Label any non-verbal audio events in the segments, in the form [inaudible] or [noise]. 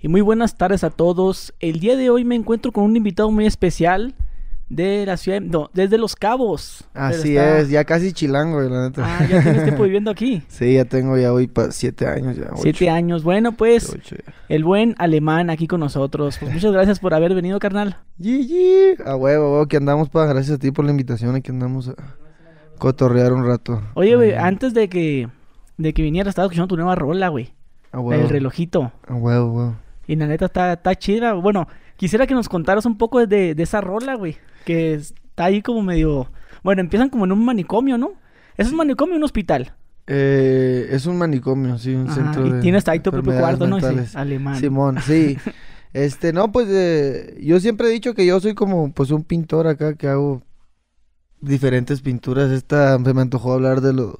y muy buenas tardes a todos. El día de hoy me encuentro con un invitado muy especial de la ciudad, no, desde Los Cabos. Así es, ya casi chilango, la neta. Ah, ya tienes tiempo viviendo [laughs] aquí. Sí, ya tengo ya hoy para siete años ya. Siete años, bueno pues, el buen alemán aquí con nosotros. Pues muchas gracias por haber venido, carnal. Gigi, a huevo, a huevo, que andamos para, gracias a ti por la invitación, aquí andamos a cotorrear un rato. Oye, güey, antes de que, de que viniera estaba escuchando tu nueva rola, güey. A huevo. El relojito. A huevo, huevo. Y la neta está, está chida. Bueno, quisiera que nos contaras un poco de, de esa rola, güey. Que está ahí como medio... Bueno, empiezan como en un manicomio, ¿no? ¿Es un manicomio o un hospital? Eh, es un manicomio, sí, un centro y de tienes ahí tu propio cuarto, ¿no? Sí, alemán. Simón, sí. [laughs] Este, no, pues eh, yo siempre he dicho que yo soy como pues un pintor acá que hago diferentes pinturas. Esta se me antojó hablar de lo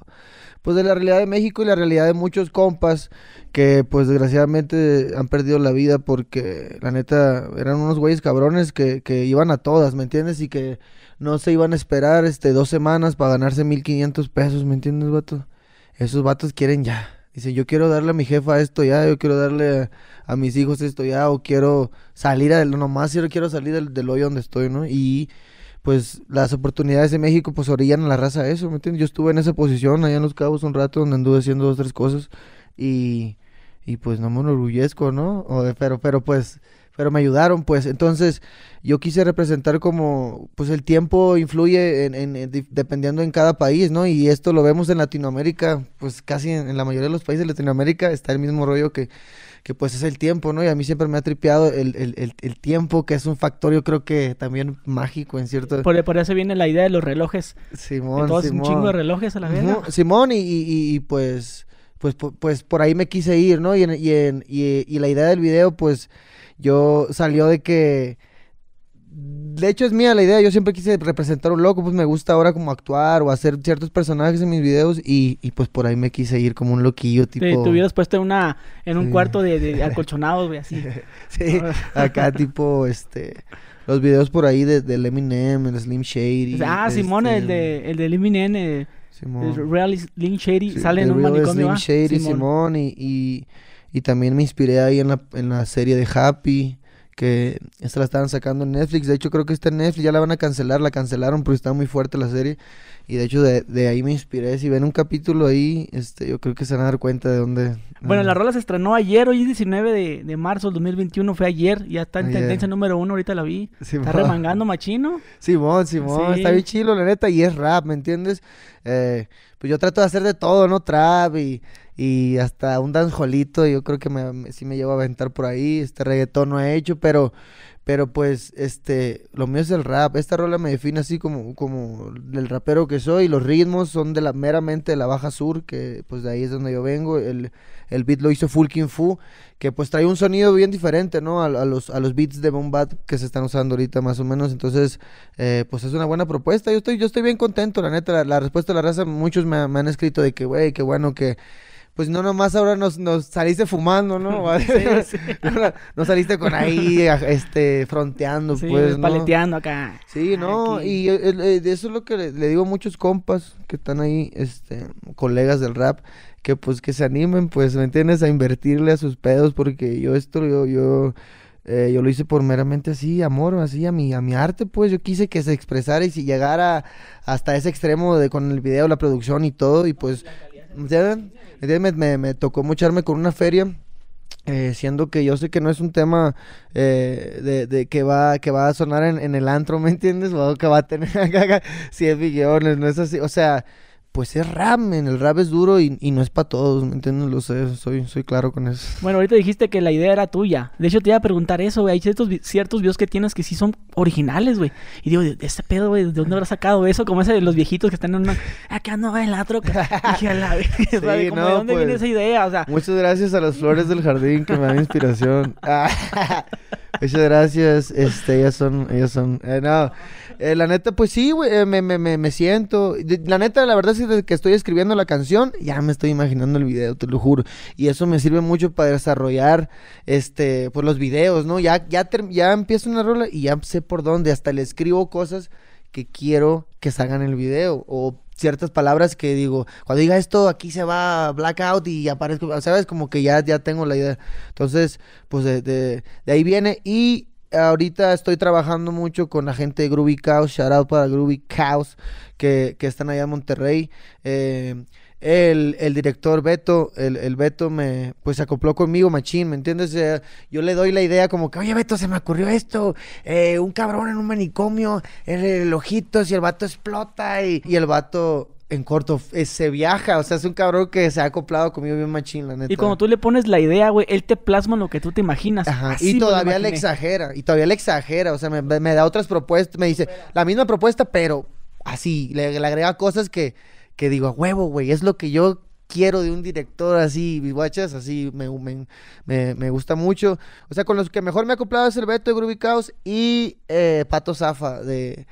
pues de la realidad de México y la realidad de muchos compas que pues desgraciadamente han perdido la vida porque la neta eran unos güeyes cabrones que, que iban a todas, ¿me entiendes? Y que no se iban a esperar este dos semanas para ganarse 1500 pesos, ¿me entiendes, vato? Esos vatos quieren ya. Dicen, yo quiero darle a mi jefa esto ya, yo quiero darle a, mis hijos esto ya, o quiero salir a nomás yo quiero salir del, del hoyo donde estoy, ¿no? Y pues las oportunidades de México pues orillan a la raza a eso, ¿me entiendes? Yo estuve en esa posición allá en Los Cabos un rato donde anduve haciendo dos, tres cosas y, y pues no me enorgullezco, ¿no? O de- pero, pero pues, pero me ayudaron, pues. Entonces yo quise representar como, pues el tiempo influye en, en- en dependiendo en cada país, ¿no? Y esto lo vemos en Latinoamérica, pues casi en, en la mayoría de los países de Latinoamérica está el mismo rollo que que pues es el tiempo, ¿no? Y a mí siempre me ha tripeado el, el, el, el tiempo, que es un factor yo creo que también mágico en cierto... Por, por eso viene la idea de los relojes. Simón, un Simón. chingo de relojes a la vez. Simón, y, y- y- pues, pues, pu- pues por ahí me quise ir, ¿no? Y, en- y, en- y- y la idea del video, pues, yo salió de que, de hecho es mía la idea, yo siempre quise representar un loco, pues me gusta ahora como actuar o hacer ciertos personajes en mis videos y, y pues por ahí me quise ir como un loquillo, tipo... Te, te hubieras puesto en, una, en un Sí. cuarto de, de [laughs] acolchonados, güey, así. [laughs] Sí, acá tipo, este, los videos por ahí de, del Eminem, el Slim Shady. ah, Simón, este, el de, el de Eminem, eh, Simón. el Real Slim Shady, Sí, sale en un manicomio, Slim. Shady, Simón. Simón, y, y, y también me inspiré ahí en la, en la serie de Happy, que esta la estaban sacando en Netflix, de hecho creo que está en Netflix, ya la van a cancelar, la cancelaron porque está muy fuerte la serie, y de hecho de, de ahí me inspiré, si ven un capítulo ahí, este, yo creo que se van a dar cuenta de dónde... Bueno, ah, la rola se estrenó ayer, hoy es 19 de, de marzo del 2021, fue ayer, ya está en Ayer. tendencia número uno, ahorita la vi. Simón. Está remangando machino. Simón, Simón, Sí. está bien chilo, la neta, y es rap, ¿me entiendes? Eh, pues yo trato de hacer de todo, ¿no? Trap y, y hasta un danjolito, yo creo que me, me- sí me llevo a aventar por ahí, este reggaetón no he hecho, pero, pero pues, este, lo mío es el rap, esta rola me define así como, como el rapero que soy, los ritmos son de la, meramente de la Baja Sur, que pues de ahí es donde yo vengo, el, el beat lo hizo Full King Fu, que pues trae un sonido bien diferente, ¿no? A, los, a los beats de Boom Bap que se están usando ahorita más o menos. Entonces, eh, pues es una buena propuesta. Yo estoy, yo estoy bien contento, la neta. La, la respuesta de la raza, muchos me, me han escrito de que, güey, qué bueno que... Pues no nomás ahora nos, nos saliste fumando, ¿no? [laughs] Sí, sí. [laughs] no, no saliste con ahí, este, fronteando, Sí, pues, ¿no? paleteando acá. Sí, no, Aquí. y eh, eh, de eso es lo que le, le digo a muchos compas que están ahí, este, colegas del rap, que pues que se animen, pues, ¿me entiendes? A invertirle a sus pedos, porque yo esto, yo, yo, eh, yo lo hice por meramente así, amor, así, a mi, a mi arte, pues, yo quise que se expresara y si llegara hasta ese extremo de con el video, la producción y todo, y pues, ¿ya? Me, me, me tocó mocharme con una feria eh, siendo que yo sé que no es un tema eh, de, de que va que va a sonar en, en el antro, ¿me entiendes? O que va a tener acá 100 millones, no es así, o sea, pues es rap, men, el rap es duro y, y no es para todos, ¿me entiendes? Lo sé, soy, soy claro con eso. Bueno, ahorita dijiste que la idea era tuya. De hecho, te iba a preguntar eso, güey. Hay ciertos, ciertos videos que tienes que sí son originales, güey. Y digo, de, este pedo, güey, ¿de dónde habrás sacado eso? Como ese de los viejitos que están en una... Acá no va en la troca. [laughs] Dije, a la. Sí, Como, no, ¿De dónde viene pues. esa idea? O sea, Muchas gracias a las flores del jardín que me dan inspiración. [laughs] Muchas gracias, este, ellas son, ellas son, eh, no, eh, la neta, pues sí, güey, eh, me, me, me, siento, la neta, la verdad es que desde que estoy escribiendo la canción, ya me estoy imaginando el video, te lo juro, y eso me sirve mucho para desarrollar, este, pues los videos, ¿no? Ya, ya, ya empiezo una rola y ya sé por dónde, hasta le escribo cosas que quiero que salgan en el video. O ciertas palabras que digo, cuando diga esto aquí se va blackout y aparezco, sabes, como que ya, ya tengo la idea. Entonces, pues de, de, de ahí viene. Y ahorita estoy trabajando mucho con la gente de Groovy Cows, shout out para Groovy Cows, que, que están allá en Monterrey. Eh, el, el, director Beto, el, el, Beto me, pues acopló conmigo, machín, ¿me entiendes? Eh, yo le doy la idea como que, oye Beto, se me ocurrió esto, eh, un cabrón en un manicomio, el, el ojitos y el vato explota y, y el vato en corto eh, se viaja, o sea, es un cabrón que se ha acoplado conmigo bien machín, la neta. Y cuando tú le pones la idea, güey, él te plasma lo que tú te imaginas. Ajá, y todavía le exagera, y todavía le exagera, o sea, me, me, da otras propuestas, me dice, la misma propuesta, pero así, le, le agrega cosas que, que digo, a huevo, güey, es lo que yo quiero de un director así, guachas, así me, me, me, me, gusta mucho. O sea, con los que mejor me ha acoplado es el Beto de Groovy Chaos y eh, Pato Zafa de,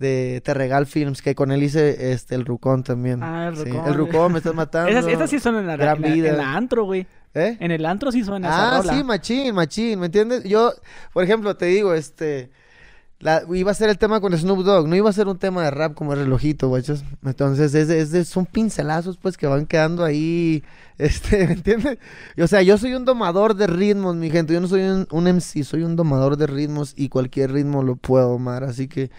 de Terregal Films, que con él hice este el Rucón también. Ah, el Rucón. Sí, el Rucón, me estás matando. Esas, esas sí son en la, Gran en vida. en la antro, güey. ¿Eh? En el antro sí suena Ah, rola. sí, machín, machín, ¿me entiendes? Yo, por ejemplo, te digo, este... La, iba a ser el tema con Snoop Dogg, no iba a ser un tema de rap como el relojito, guachos. Entonces, es, es son pincelazos, pues, que van quedando ahí, este, ¿me entiendes? O sea, yo soy un domador de ritmos, mi gente. Yo no soy un, un MC, soy un domador de ritmos y cualquier ritmo lo puedo domar. Así que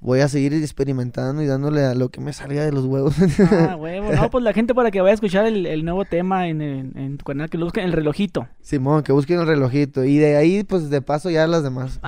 voy a seguir experimentando y dándole a lo que me salga de los huevos. Ah, [laughs] huevo. No, pues la gente para que vaya a escuchar el, el nuevo tema en, en, en tu canal, que lo busquen, el relojito. Simón, que busquen el relojito. Y de ahí, pues, de paso ya las demás.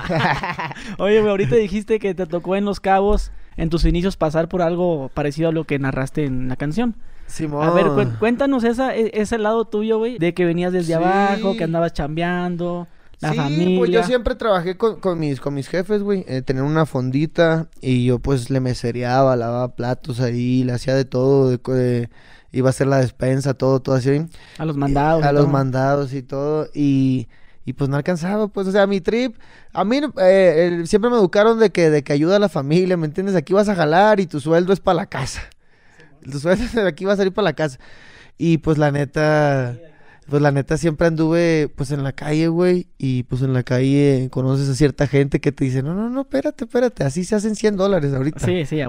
[laughs] Oye, güey, ahorita dijiste que te tocó en Los Cabos, en tus inicios, pasar por algo parecido a lo que narraste en la canción. Simón. A ver, cuéntanos esa, e- ese lado tuyo, güey, de que venías desde Sí. abajo, que andabas chambeando, la sí, familia. pues yo siempre trabajé con, con mis, con mis jefes, güey. Eh, tener una fondita y yo pues le mesereaba, lavaba platos ahí, le hacía de todo, de, iba a hacer la despensa, todo, todo así. A los mandados. A y los todo. mandados y todo. Y, y pues no alcanzaba, pues, o sea, mi trip, a mí eh, siempre me educaron de que, de que ayuda a la familia, ¿me entiendes? Aquí vas a jalar y tu sueldo es para la casa. Tu sueldo de aquí va a salir para la casa. Y pues la neta, pues la neta siempre anduve pues en la calle, güey. Y pues en la calle conoces a cierta gente que te dice, no, no, no, espérate, espérate, así se hacen 100 dólares ahorita. Sí, sí,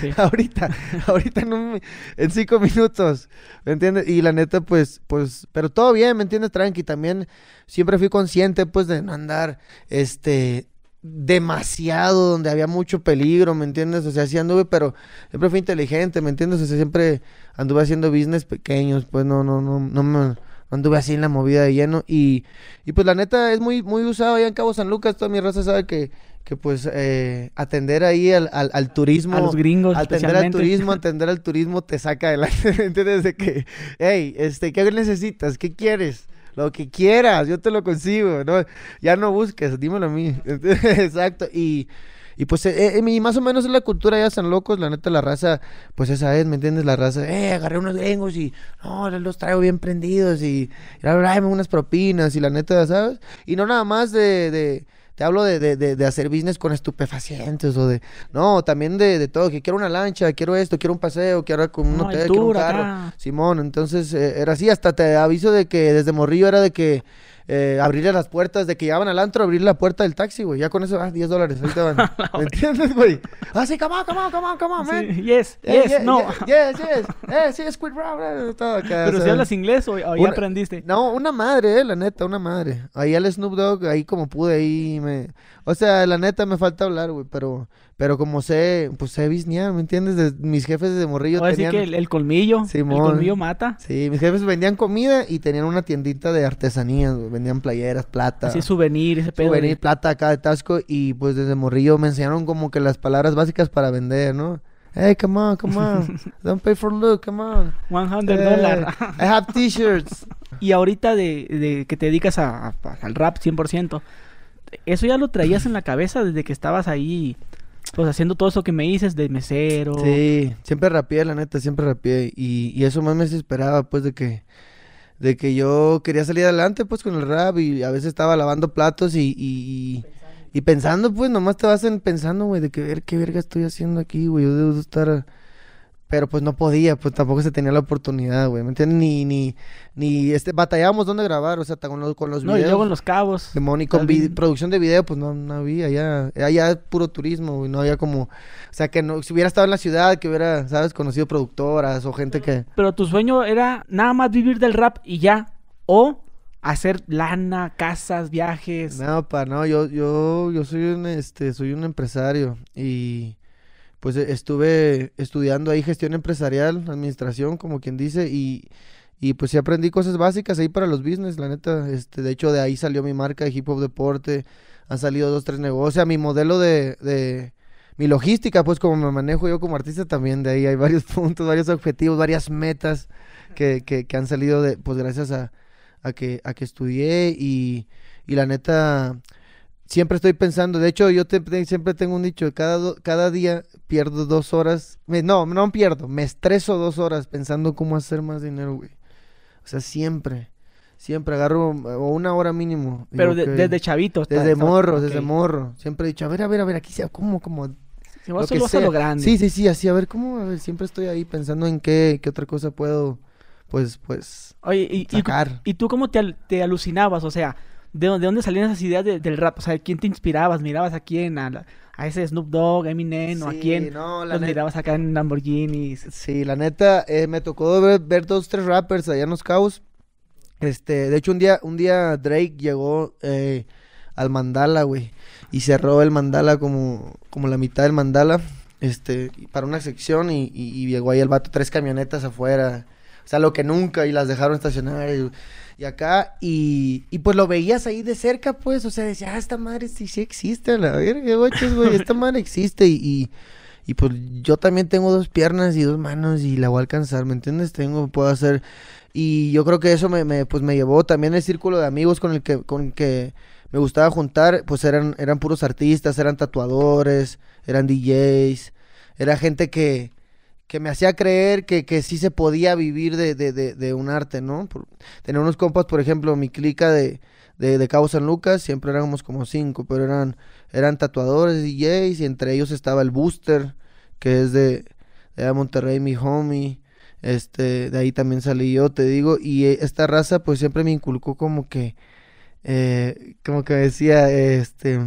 sí. [laughs] ahorita, ahorita en, un- en cinco minutos, ¿me entiendes? Y la neta, pues, pues, pero todo bien, ¿me entiendes? Tranqui, también siempre fui consciente, pues, de no andar, este, demasiado, donde había mucho peligro, ¿me entiendes? O sea, sí anduve, pero siempre fui inteligente, ¿me entiendes? O sea, siempre anduve haciendo business pequeños, pues, no, no, no, no me... Anduve así en la movida de lleno y, y pues la neta es muy, muy usado allá en Cabo San Lucas. Toda mi raza sabe que, que pues eh, atender ahí al, al, al turismo. A los gringos, Atender al turismo, atender al turismo te saca adelante. [laughs] ¿me ¿Entiendes? De que, hey, este, ¿qué necesitas? ¿Qué quieres? Lo que quieras, yo te lo consigo, ¿no? Ya no busques, dímelo a mí. [laughs] Exacto. Y, y pues, eh, eh, más o menos es la cultura ya San Locos, la neta, la raza, pues esa es, ¿me entiendes? La raza, eh, agarré unos gringos y, no, los traigo bien prendidos y, y unas propinas y la neta, ¿sabes? Y no nada más de te hablo de, de, de, de hacer business con estupefacientes o de, no, también de, de todo, que quiero una lancha, quiero esto, quiero un paseo, quiero un No, el hotel, quiero un carro. acá. Simón, entonces eh, era así, hasta te aviso de que desde morrillo era de que eh, abrirle las puertas, de que llegaban al antro, abrirle la puerta del taxi, güey, ya con eso, ah, 10 dólares, ahí te van. [laughs] ¿Me entiendes, güey? Ah, sí, come on, come on, come on, come on, man. Sí, yes, Eh, yes, no. yeah, Yes, yes. Eh, sí, Squid Round. eh, todo acá, Pero si hablas inglés o, o ya Una- aprendiste. No, una madre, eh, la neta, una madre. Ahí al Snoop Dogg, ahí como pude, ahí me... O sea, la neta me falta hablar, güey, pero... Pero como sé, pues sé bisnear, ¿me entiendes? De- mis jefes de morrillo Voy a decir tenían... que el, el colmillo, Simón. el colmillo mata. Sí, mis jefes vendían comida y tenían una tiendita de artesanías. Vendían playeras, plata. Así souvenir, ese pedo. souvenir, de- plata acá de Tasco. Y pues desde morrillo me enseñaron como que las palabras básicas para vender, ¿no? Hey, come on, come on. [laughs] Don't pay for look, come on. 100 Eh, dólares. I have t-shirts. [laughs] y ahorita de, de que te dedicas a, a- al rap 100%, ¿eso ya lo traías en la cabeza desde que estabas ahí, pues haciendo todo eso que me dices de mesero? Sí, siempre rapeé, la neta, siempre rapeé. Y, y eso más me desesperaba, pues, de que, de que yo quería salir adelante, pues, con el rap. Y a veces estaba lavando platos y, y, y pensando, pues, nomás te vas en- pensando, güey, de que ver qué verga estoy haciendo aquí, güey. Yo debo de estar pero pues no podía, pues tampoco se tenía la oportunidad, güey, ¿me entiendes? Ni, ni, ni, este, batallábamos dónde grabar, o sea, con los, con los No, y videos. luego en Los Cabos. Y con producción de video, pues no, no había, allá es puro turismo, güey, no había como, o sea, que no, si hubiera estado en la ciudad, que hubiera, ¿sabes? Conocido productoras o gente que, Pero tu sueño era nada más vivir del rap y ya. O hacer lana, casas, viajes. no, pa, no, yo, yo, yo soy un, este, soy un empresario y, pues eh, estuve estudiando ahí gestión empresarial, administración, como quien dice, y, y pues sí aprendí cosas básicas ahí para los business, la neta, este, de hecho de ahí salió mi marca de hip hop deporte, han salido dos, tres negocios, o sea, mi modelo de, de mi logística, pues como me manejo yo como artista también, de ahí hay varios [laughs] puntos, varios objetivos, varias metas que, que, que han salido de, pues gracias a, a que, a que estudié y, y la neta, siempre estoy pensando, de hecho yo te- siempre tengo un dicho, cada, do- cada día pierdo dos horas, me- no, no pierdo, me estreso dos horas pensando cómo hacer más dinero, güey. O sea, siempre, siempre agarro o una hora mínimo. Pero de- ok. desde chavito. está- Desde morro, desde morro. Siempre he dicho, a ver, a ver, a ver, aquí sea, ¿cómo, cómo? Si vos lo que solo vas a lo sea. grande. Sí, sí, sí, así, a ver, ¿cómo? A ver, siempre estoy ahí pensando en qué, qué otra cosa puedo, pues, pues, Oye, y, y, sacar. ¿y tú cómo te, te alucinabas? O sea, ¿de, dónde- de dónde salían esas ideas de- del rap? O sea, ¿quién te inspirabas? ¿Mirabas a quién? ¿A, la- a ese Snoop Dogg, Eminem? ¿O a quién? no, la Los neta- mirabas acá en Lamborghinis. Sí, la neta, eh, me tocó ver, ver dos, tres rappers allá en Los Cabos. Este, de hecho, un día, un día Drake llegó eh, al mandala, güey. Y cerró el mandala como, como la mitad del mandala. Este, para una sección y, y- y llegó ahí el vato, tres camionetas afuera. O sea, lo que nunca, y las dejaron estacionar. Y, y acá, y, y pues lo veías ahí de cerca, pues. O sea, decía, ah, esta madre sí, sí existe, a la verga, güey. Esta madre existe. Y, y, y, pues yo también tengo dos piernas y dos manos y la voy a alcanzar, ¿me entiendes? Tengo, puedo hacer. Y yo creo que eso me, me, pues me llevó también el círculo de amigos con el que, con el que me gustaba juntar, pues eran, eran puros artistas, eran tatuadores, eran DJs, era gente que, que me hacía creer que, que sí se podía vivir de, de, de, de un arte, ¿no? Por, unos compas, por ejemplo, mi clica de, de, de Cabo San Lucas, siempre éramos como cinco, pero eran, eran tatuadores, DJs, y entre ellos estaba el Booster, que es de, de Monterrey, mi homie. Este, de ahí también salí yo, te digo, y eh, esta raza pues siempre me inculcó como que, eh, como que decía, este,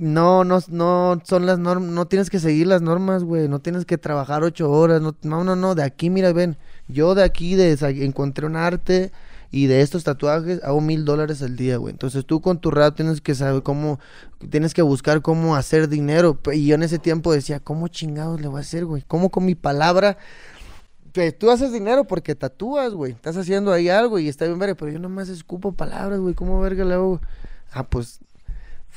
no, no, no son las normas, no tienes que seguir las normas, güey, no tienes que trabajar ocho horas, no, no, no, de aquí, mira, ven, yo de aquí de, encontré un arte y de estos tatuajes hago mil dólares al día, güey, entonces tú con tu rap tienes que saber cómo, tienes que buscar cómo hacer dinero, y yo en ese tiempo decía, ¿cómo chingados le voy a hacer, güey? ¿Cómo con mi palabra? que tú haces dinero porque tatúas, güey. Estás haciendo ahí algo y está bien pero yo nomás escupo palabras, güey. ¿Cómo verga le hago? Ah, pues,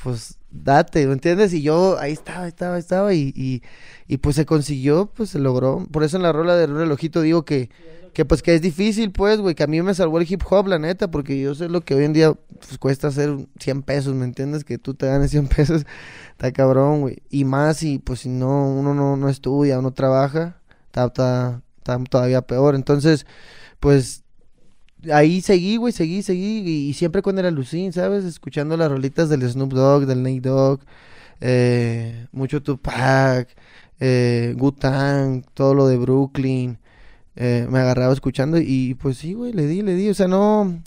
pues, date, ¿me entiendes? Y yo ahí estaba, estaba, estaba y, y, y pues se consiguió, pues se logró. Por eso en la rola del relojito digo que, que pues que es difícil, pues, güey, que a mí me salvó el hip hop, la neta, porque yo sé lo que hoy en día pues, cuesta hacer 100 pesos, ¿me entiendes? Que tú te ganes 100 [laughs] pesos, está cabrón, güey. Y más si, pues, si no, uno no, no estudia o no trabaja, está, está, está todavía peor. Entonces, pues, ahí seguí, güey, seguí, seguí. Y, y siempre con el alucín, ¿sabes? Escuchando las rolitas del Snoop Dogg, del Nate Dogg, eh, mucho Tupac, eh, Wu-Tang, todo lo de Brooklyn. eh, me agarraba escuchando y pues sí, güey, le di, le di. O sea, no...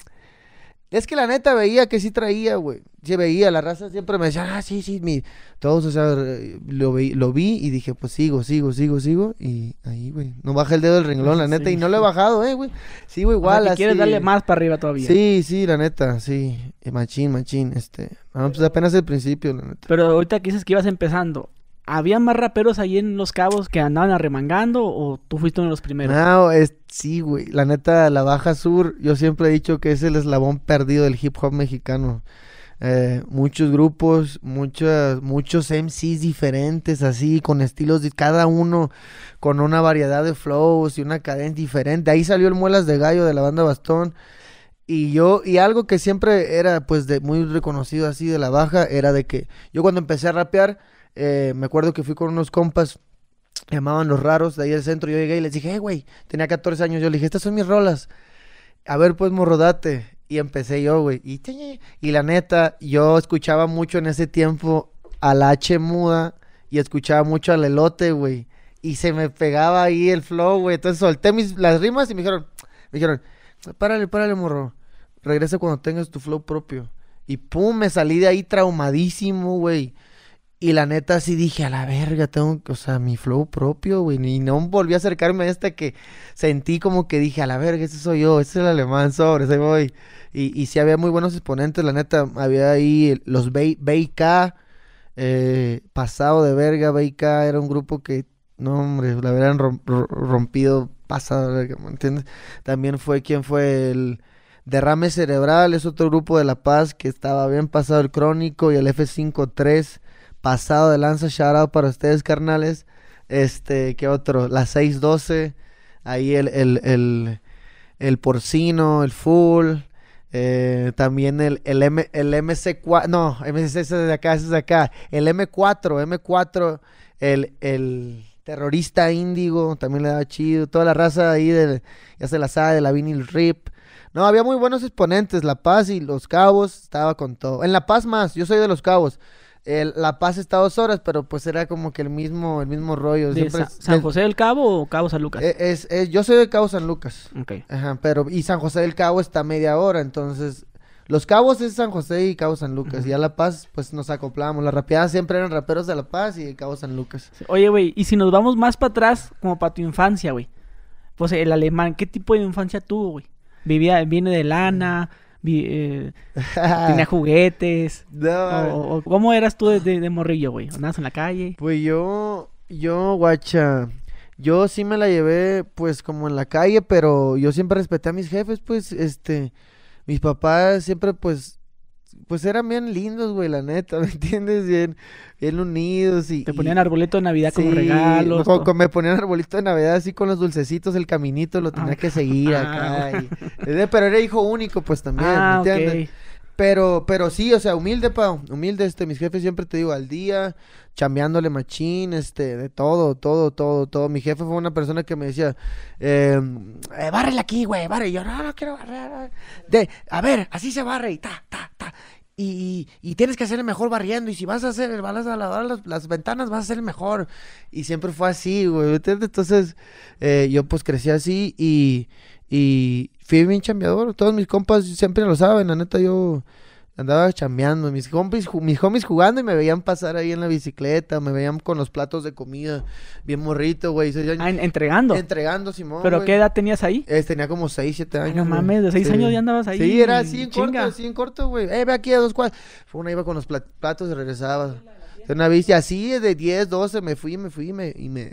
Es que la neta veía que sí traía, güey. Sí veía, la raza siempre me decía, ah, sí, sí, mi... Todos, o sea, lo vi, lo vi y dije, pues sigo, sigo, sigo, sigo. Y ahí, güey, no baja el dedo del renglón, la neta. Sí. Y no lo he bajado, eh, güey. Sigo O sea, igual, así. quieres darle más para arriba todavía. Sí, sí, la neta, sí. Eh, Machín, machín, este... No, pues apenas el principio, la neta. Pero ahorita que dices que ibas empezando, ¿había más raperos ahí en Los Cabos que andaban arremangando o tú fuiste uno de los primeros? No, es, sí, güey. La neta, la Baja Sur, yo siempre he dicho que es el eslabón perdido del hip hop mexicano. Eh, muchos grupos, muchas, muchos MCs diferentes, así, con estilos de cada uno, con una variedad de flows y una cadencia diferente. Ahí salió el Muelas de Gallo de la banda Bastón. Y yo, y algo que siempre era, pues, de muy reconocido así de la baja, era de que yo cuando empecé a rapear, eh, me acuerdo que fui con unos compas llamaban los raros de ahí del centro. Yo llegué y les dije, hey, güey, tenía 14 años. Yo le dije, estas son mis rolas. A ver, pues, morrodate. Y empecé yo, güey. Y, y la neta, yo escuchaba mucho en ese tiempo a la H muda y escuchaba mucho al elote, güey. y se me pegaba ahí el flow, güey. Entonces solté mis, las rimas y me dijeron, me dijeron, párale, párale, morro. Regresa cuando tengas tu flow propio. Y pum, me salí de ahí traumadísimo, güey. Y la neta sí dije, a la verga, tengo, o sea, mi flow propio, güey. Y no volví a acercarme hasta que sentí como que dije, a la verga, ese soy yo, ese es el alemán, sobre, ese voy. Y, y sí había muy buenos exponentes, la neta. Había ahí los BK, eh, pasado de verga, BK era un grupo que, no, hombre, la habían rompido pasado ¿me entiendes? También fue quien fue el Derrame Cerebral, es otro grupo de La Paz que estaba bien pasado el Crónico y el F53 pasado de lanza, shout out para ustedes, carnales. Este, ¿qué otro? La 612, ahí el, el, el, el porcino, el full. Eh, también el, el, M, el MC4, no, MC es de acá, es de acá. El M4, M4, el, el terrorista índigo, también le daba chido. Toda la raza ahí, de, ya se la sabe, de la vinil rip. No, había muy buenos exponentes. La Paz y Los Cabos estaba con todo. En La Paz más, yo soy de Los Cabos. La Paz está dos horas, pero pues era como que el mismo, el mismo rollo. San José del Cabo o Cabo San Lucas? E, es, yo soy de Cabo San Lucas. Ok. Ajá, pero, y San José del Cabo está media hora, entonces, los Cabos es San José y Cabo San Lucas, y a La Paz, pues nos acoplamos. Las rapeadas siempre eran raperos de La Paz y Cabo San Lucas. Oye, güey, y si nos vamos más para atrás, como para tu infancia, güey. Pues el alemán, ¿qué tipo de infancia tuvo, güey? Vivía, viene de lana, eh, tenía [laughs] juguetes. O, ¿Cómo eras tú de, morrillo, güey? ¿Andabas en la calle? Pues yo, yo, guacha, yo sí me la llevé, pues, como en la calle, pero yo siempre respeté a mis jefes, pues, este, mis papás siempre, pues, pues eran bien lindos, güey, la neta, [laughs] ¿me entiendes? Bien, bien unidos y... Te ponían arbolito de Navidad como regalos. me ponían arbolito de Navidad así con los dulcecitos, el caminito lo tenía ah. que seguir acá. Ah. pero era hijo único, pues [laughs] también, ¿me ah, entiendes? Pero, pero sí, o sea, humilde, pa, humilde, este, mis jefes siempre te digo, al día, chambeándole machín, este, de todo, todo, todo, todo. Mi jefe fue una persona que me decía, eh, eh bárrele aquí, güey, barre. Y yo, no, no quiero barrer. De, a ver, así se barre y ta, ta, ta. Y, y, tienes que hacer el mejor barriendo. Y si vas a hacer, vas a lavar las, las ventanas, vas a hacer el mejor. Y siempre fue así, güey. Entonces, eh, yo pues crecí así y, y fui bien chambeador. Todos mis compas siempre lo saben. La neta, yo andaba chambeando. Mis homies, mis homies jugando y me veían pasar ahí en la bicicleta. Me veían con los platos de comida. Bien morrito, güey. Ah, entregando. Entregando, Simón. ¿Pero qué edad tenías ahí? tenía como 6, 7 años. no mames, de 6 años ya andabas ahí. Sí, era así en corto, así en corto, güey. Eh, ve aquí a dos cuadros. Fue una iba con los platos y regresaba. Una bici así, de 10, 12, me fui, me fui me, y me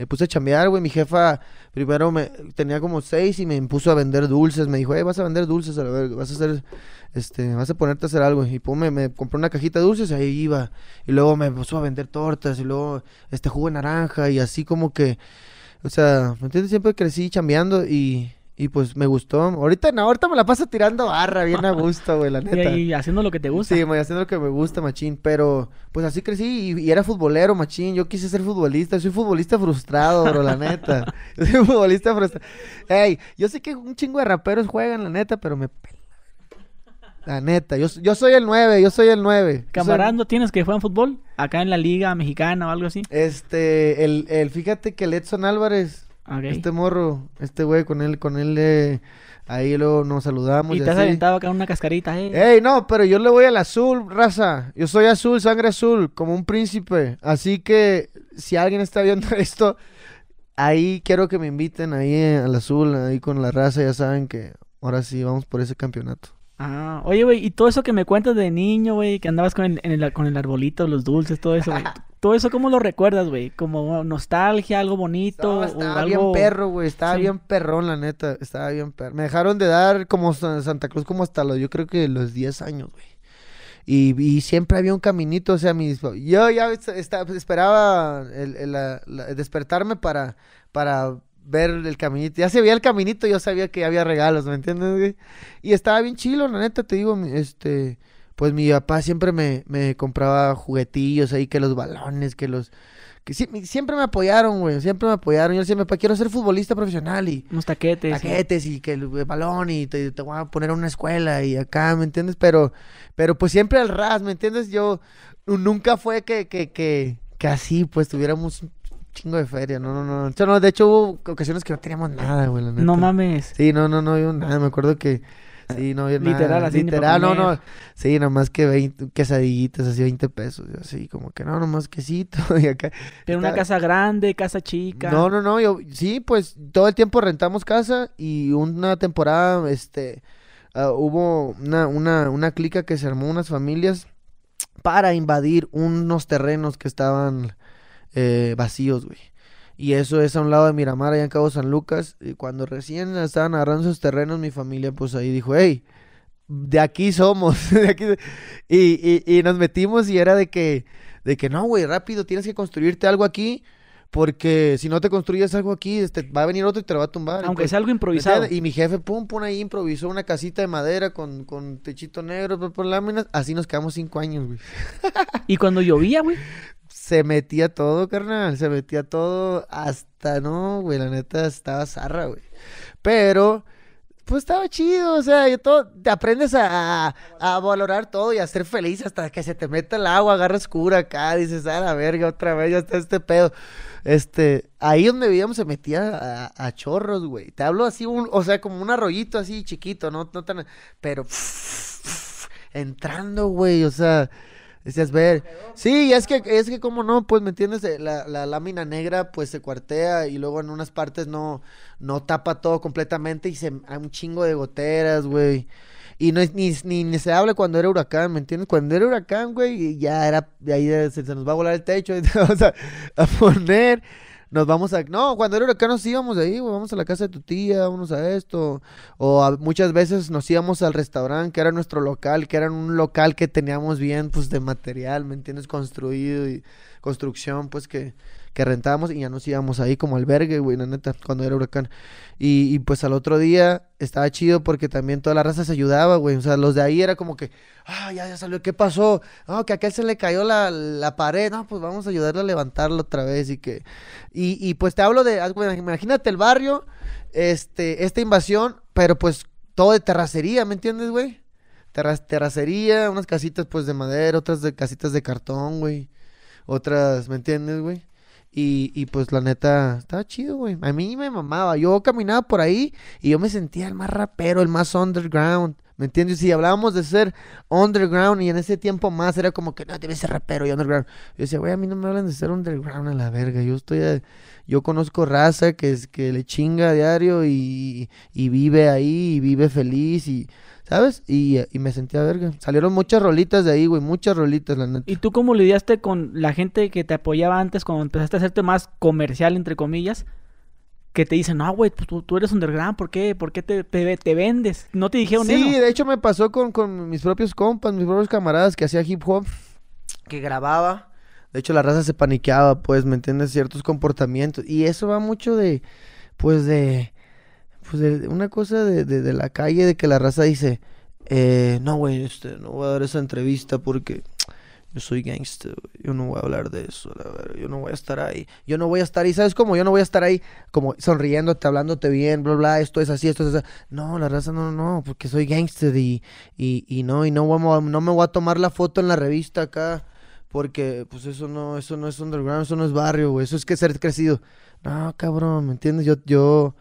me puse a chambear, güey. Mi jefa primero me tenía como seis y me puso a vender dulces. Me dijo, eh, vas a vender dulces, a ver, vas a hacer, este, vas a ponerte a hacer algo. Y pum, me, me compré una cajita de dulces y ahí iba. Y luego me puso a vender tortas y luego, este, jugo de naranja y así como que, o sea, ¿me entiendes? Siempre crecí chambeando y y pues me gustó. Ahorita no, ahorita me la paso tirando barra, bien a gusto, güey, la [laughs] neta. Y, haciendo lo que te gusta. Sí, haciendo lo que me gusta, machín. Pero, pues así crecí y, era futbolero, machín. Yo quise ser futbolista. Soy futbolista frustrado, bro, la neta. [laughs] [laughs] Soy futbolista frustrado. Ey, yo sé que un chingo de raperos juegan, la neta, pero me la neta, yo, yo soy el 9, yo soy el 9. ¿Camarando tienes que jugar fútbol? ¿Acá en la liga mexicana o algo así? Este, el, el fíjate que el Edson Álvarez este morro, este güey, con él, con él, eh, ahí luego nos saludamos. Y, te has aventado acá una cascarita, eh. Ey, no, pero yo le voy al azul, raza. Yo soy azul, sangre azul, como un príncipe. Así que, si alguien está viendo [laughs] esto, ahí quiero que me inviten ahí eh, al azul, ahí con la raza, ya saben que ahora sí vamos por ese campeonato. Ah, oye, güey, y todo eso que me cuentas de niño, güey, que andabas con el, con el arbolito, los dulces, todo eso, güey. [laughs] ¿Todo eso cómo lo recuerdas, güey? ¿Como nostalgia, algo bonito? estaba bien perro, güey. Estaba bien perrón, la neta. Estaba bien perro. Me dejaron de dar como Santa Cruz como hasta los, yo creo que los 10 años, güey. Y, siempre había un caminito, o sea, mis, yo ya esperaba el, despertarme para, para ver el caminito. Ya se veía el caminito, yo sabía que había regalos, ¿me entiendes, güey? Y estaba bien chilo, la neta, te digo, este pues mi papá siempre me, me compraba juguetillos ahí, que los balones, que los... Que siempre me apoyaron, güey, siempre me apoyaron. Yo decía, papá, quiero ser futbolista profesional y... Unos taquetes. Taquetes y que el, balón y te, te, voy a poner a una escuela y acá, ¿me entiendes? Pero, pero pues siempre al ras, ¿me entiendes? Yo nunca fue que, que, que, que así, pues tuviéramos chingo de feria, no, no, no. Yo no, de hecho hubo ocasiones que no teníamos nada, güey, la No mames. Sí, no, no, no había nada, me acuerdo que... Sí, no había nada. Literal, así, Literal, no, no. Sí, nomás que 20 quesadillitas, así 20 pesos. así, como que no, nomás quesito. [laughs] Y acá... Pero una casa grande, casa chica. No, no, no, yo, sí, pues todo el tiempo rentamos casa y una temporada, este, ah, hubo una, una, una clica que se armó unas familias para invadir unos terrenos que estaban eh, vacíos, güey. Y eso es a un lado de Miramar, allá en Cabo San Lucas. Y cuando recién estaban agarrando esos terrenos, mi familia, pues ahí dijo, hey, de aquí somos. [laughs] de aquí... Y, y, y nos metimos y era de que, de que no, güey, rápido, tienes que construirte algo aquí. Porque si no te construyes algo aquí, este, va a venir otro y te lo va a tumbar. Aunque pues, sea algo ¿me improvisado. Y mi jefe, pum, pum, ahí improvisó una casita de madera con, con techito negro, por láminas. Así nos quedamos cinco años, güey. [laughs] Y cuando llovía, güey. Se metía todo, carnal. Se metía todo hasta, no, güey, la neta estaba zarra, güey. Pero, pues estaba chido, o sea, yo todo, te aprendes a, valorar todo y a ser feliz hasta que se te meta el agua, agarras cura acá, dices, a la verga, otra vez ya está este pedo. Este, ahí donde vivíamos se metía a, a chorros, güey. Te hablo así, un, o sea, como un arroyito así chiquito, no, no tan, pero entrando, güey, o sea, decías ver. Sí, es que, es que como no, pues, ¿me entiendes? Eh, La, la lámina negra, pues, se cuartea y luego en unas partes no, no tapa todo completamente y se, hay un chingo de goteras, güey. Y no es ni, ni, ni se habla cuando era huracán, ¿me entiendes? Cuando era huracán, güey, ya era, ahí se, nos va a volar el techo y te vamos a, a poner, nos vamos a, no, cuando era huracán nos íbamos de ahí, vamos a la casa de tu tía, vamos a esto, o a- muchas veces nos íbamos al restaurante, que era nuestro local, que era un local que teníamos bien, pues, de material, ¿me entiendes? Construido y construcción, pues, que, que rentábamos y ya nos íbamos ahí como albergue, güey, la neta, cuando era huracán. Y, y, pues al otro día estaba chido porque también toda la raza se ayudaba, güey. O sea, los de ahí era como que, ah, ya, ya salió, ¿qué pasó? No, que a aquel se le cayó la, la pared. No, pues vamos a ayudarle a levantarlo otra vez y que... Y, y pues te hablo de, imagínate el barrio, este, esta invasión, pero pues todo de terracería, ¿me entiendes, güey? Terra- terracería, unas casitas pues de madera, otras de casitas de cartón, güey. Otras, ¿me entiendes, güey? Y, y pues la neta, estaba chido, güey. A mí me mamaba. Yo caminaba por ahí y yo me sentía el más rapero, el más underground. ¿Me entiendes? Si hablábamos de ser underground y en ese tiempo más era como que no, debes ser rapero y underground. Yo decía, güey, a mí no me hablan de ser underground a la verga. Yo estoy, a- yo conozco raza que es que le chinga a diario y, y vive ahí y vive feliz y, ¿sabes? Y, y me sentía verga. Salieron muchas rolitas de ahí, güey, muchas rolitas, la neta. ¿Y tú cómo lidiaste con la gente que te apoyaba antes cuando empezaste a hacerte más comercial, entre comillas? Que te dicen, no, güey, pues tú, tú eres underground, ¿por qué? ¿Por qué te, te, te vendes? ¿No te dijeron Sí, eso? de hecho me pasó con, con mis propios compas, mis propios camaradas que hacía hip hop, que grababa. De hecho, la raza se paniqueaba, pues, ¿me entiendes? Ciertos comportamientos. Y eso va mucho de, pues, de, pues, una cosa de, de, la calle, de que la raza dice, eh, no, güey, este, no voy a dar esa entrevista porque yo soy gangster. Yo no voy a hablar de eso, la verdad. Yo no voy a estar ahí. Yo no voy a estar ahí, ¿sabes cómo? Yo no voy a estar ahí como sonriéndote, hablándote bien, bla, bla, esto es así, esto es así. No, la raza no, no, porque soy gangster y, y, y no, y no, no me voy a tomar la foto en la revista acá. Porque, pues eso no, eso no es underground, eso no es barrio, güey. Eso es que ser crecido. No, cabrón, ¿me entiendes? Yo, yo,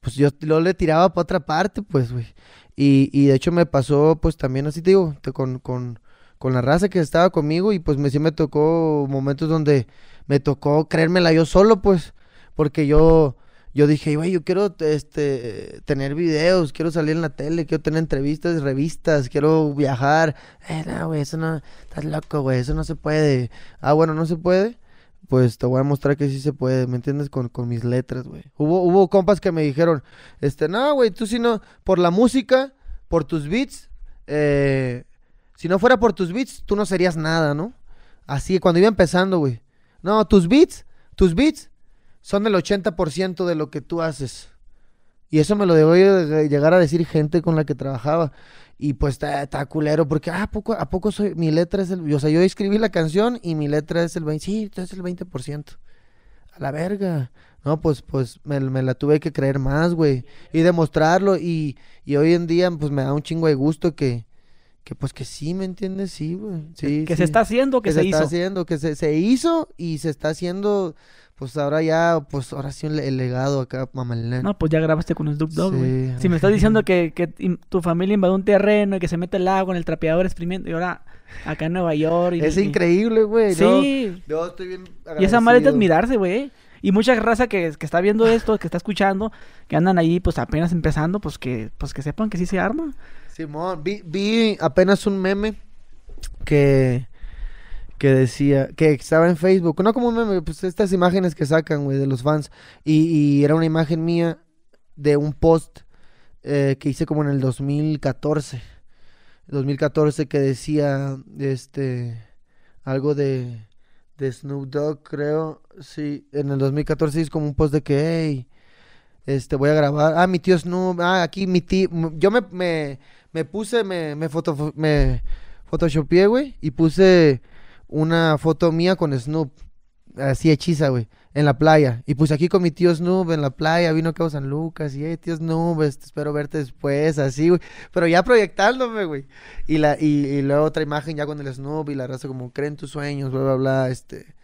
pues yo lo le tiraba para otra parte, pues, güey. Y, y de hecho me pasó, pues también así te digo, con, con, con la raza que estaba conmigo y pues me, sí me tocó momentos donde me tocó creérmela yo solo, pues, porque yo, yo dije, güey, yo quiero este, tener videos, quiero salir en la tele, quiero tener entrevistas, revistas, quiero viajar. Eh, no, güey, eso no, estás loco, güey, eso no se puede. Ah, bueno, no se puede. Pues te voy a mostrar que sí se puede, ¿me entiendes? Con, con mis letras, güey. Hubo, hubo compas que me dijeron, este, no, güey, tú si no, por la música, por tus beats, eh, si no fuera por tus beats, tú no serías nada, ¿no? Así, cuando iba empezando, güey. No, tus beats, tus beats son el 80% de lo que tú haces. Y eso me lo debo lle- llegar a decir gente con la que trabajaba. Y pues está, está culero, porque ah, ¿a poco, ¿a poco soy, mi letra es el, o sea, yo escribí la canción y mi letra es el 20, sí, es el 20%. A la verga. No, pues, pues me, me la tuve que creer más, güey. Y demostrarlo. Y, y hoy en día, pues me da un chingo de gusto que, que pues que sí, ¿me entiendes? Sí, güey. Sí, que sí. se está haciendo, que, se, está hizo. haciendo, que se, se hizo y se está haciendo, pues ahora ya, pues ahora sí el, legado acá, mamalén. No, pues ya grabaste con Snoop Dogg, güey. Sí. Si me estás diciendo que, que tu familia invadió un terreno y que se mete el agua en el trapeador exprimiendo y ahora acá en Nueva York. Y, Es y- increíble, güey. Sí. Yo estoy bien Y esa madre es de agradecido. admirarse, güey. Y mucha raza que, que está viendo esto, que está escuchando, que andan ahí pues apenas empezando, pues que, pues que sepan que sí se arma. Simón, vi, vi apenas un meme que, que decía, que estaba en Facebook, no como un meme, pues estas imágenes que sacan, güey, de los fans, y, era una imagen mía de un post eh, que hice como en el 2014, 2014 que decía, este, algo de, de Snoop Dogg, creo, sí, en el 2014 hice como un post de que, hey, este, voy a grabar, ah, mi tío Snoop, ah, aquí mi tío, yo me, me, me puse, me, me, foto, me photoshopeé, güey, y puse una foto mía con Snoop, así hechiza, güey, en la playa. Y puse aquí con mi tío Snoop en la playa, vino a San Lucas, y, hey, tío Snoop, este, espero verte después, así, güey. Pero ya proyectándome, güey. Y, la, y, y otra imagen ya con el Snoop y la raza como, creen tus sueños, bla, bla, bla, este...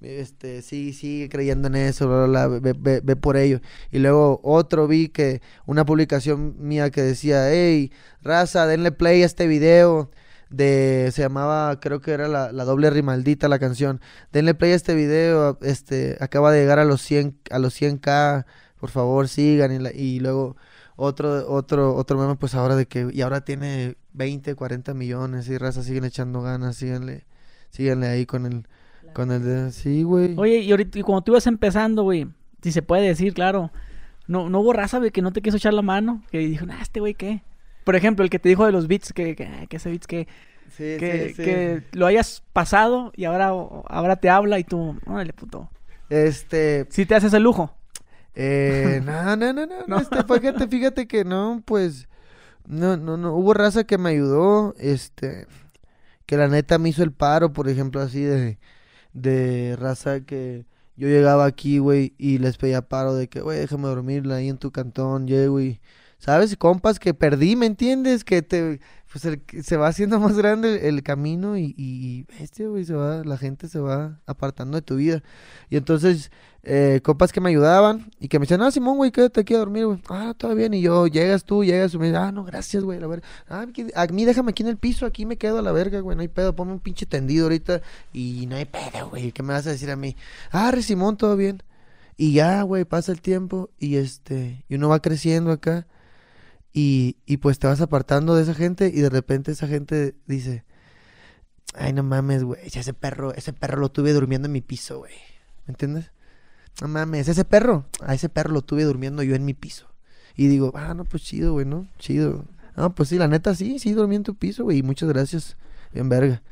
Este, sí, sigue creyendo en eso, bla, bla, bla, ve, ve- ve por ello. Y luego otro vi que una publicación mía que decía, hey, raza, denle play a este video de, se llamaba, creo que era la, la doble rimaldita la canción. Denle play a este video, este, acaba de llegar a los 100, a los 100k, por favor sigan. Y, la- y luego otro, otro, otro meme, pues ahora de que, y ahora tiene 20, 40 millones, y raza, siguen echando ganas, síganle, síganle ahí con el, con el de, sí, güey. Oye, y ahorita, y cuando tú ibas empezando, güey, si se puede decir, claro, no, no hubo raza, güey, que no te quiso echar la mano, que dijo, nah, este güey, ¿qué? Por ejemplo, el que te dijo de los beats, que, que, que ese beats, que, Sí, que, sí, sí. que lo hayas pasado y ahora, ahora te habla y tú, órale, puto. Este, Si te haces el lujo. Eh, [laughs] no, no, no, no, No. este, fíjate, fíjate que no, pues, no, no, no, hubo raza que me ayudó, este, que la neta me hizo el paro, por ejemplo, así de, de raza que yo llegaba aquí, güey, y les pedía paro de que, güey, déjame dormir ahí en tu cantón, llego y, ¿sabes? Compas que perdí, ¿me entiendes? Que te, pues se va haciendo más grande el, camino y, y, este, güey, se va, la gente se va apartando de tu vida. Y entonces, eh, compas que me ayudaban y que me decían, ah, Simón, güey, quédate aquí a dormir, güey. Ah, todo bien. Y yo, llegas tú, llegas, y me dices, ah, no, gracias, güey, la verga. Ah, a mí déjame aquí en el piso, aquí me quedo a la verga, güey, no hay pedo, ponme un pinche tendido ahorita y no hay pedo, güey, ¿qué me vas a decir a mí? Ah, Simón, todo bien. Y ya, güey, pasa el tiempo y este, y uno va creciendo acá y, pues te vas apartando de esa gente y de repente esa gente dice, ay, no mames, güey, ese perro, ese perro lo tuve durmiendo en mi piso, güey, ¿me entiendes? No mames, ese perro, a ese perro lo tuve durmiendo yo en mi piso. Y digo, ah, no, pues chido, güey, ¿no? Chido. Ah, pues sí, la neta, sí, sí, dormí en tu piso, güey, muchas gracias, bien verga.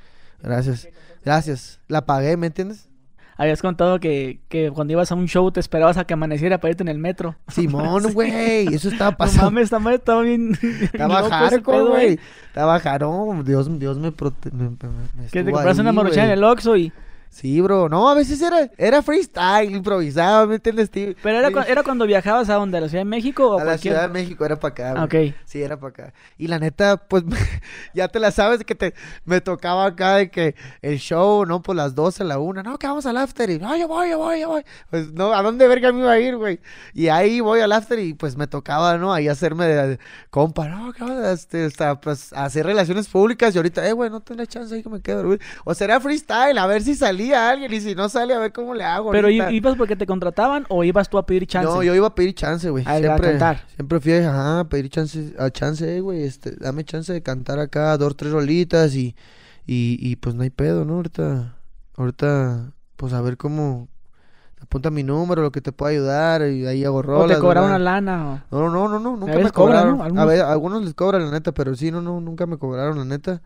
Gracias, gracias. La pagué, ¿me entiendes? Habías contado que, que cuando ibas a un show te esperabas a que amaneciera para irte en el metro. Simón, [laughs] güey, eso estaba No pasando. mames, esta madre estaba bien. [laughs] Estaba hardcore, güey. Estaba hardcore. Dios, Dios me prote... me- me- me Que te estuvo compraste una ahí, maruchan en el Oxxo y... Sí, bro. No, a veces era, era freestyle, improvisado, ¿me entiendes, tío? Pero era, cu- era cuando viajabas a donde, a la Ciudad de México o A la. Ciudad de México, era para acá, Ah, güey. ok. Sí, era para acá. Y la neta, pues, [laughs] ya te la sabes que te, me tocaba acá de que el show, ¿no? Por las 12, la 1, no, que vamos al after. Y, no, yo voy, yo voy, yo voy. Pues, no, ¿a dónde verga me iba a ir, güey? Y ahí voy al after y, pues, me tocaba, ¿no? Ahí hacerme de, de compa, no, que este, hasta, pues, hacer relaciones públicas. Y ahorita, eh, güey, no tenés chance ahí que me quedo, güey. O será freestyle, a ver si salía alguien. Y si no sale, a ver cómo le hago. Pero ahorita. ¿i- ibas porque te contrataban o ibas tú a pedir chance? No, yo iba a pedir chance, güey. A- a Siempre, cantar. siempre fui ajá, a pedir chance, a chance, güey. Este, dame chance de cantar acá dos, tres rolitas y, y, y pues no hay pedo, ¿no? Ahorita, ahorita, pues a ver cómo apunta mi número, lo que te pueda ayudar y ahí hago ¿O rolas. te cobraron una lana? o- No, no, no, no, nunca me cobran, cobraron. ¿no? A ver, algunos les cobran la neta, pero sí, no, no, nunca me cobraron la neta.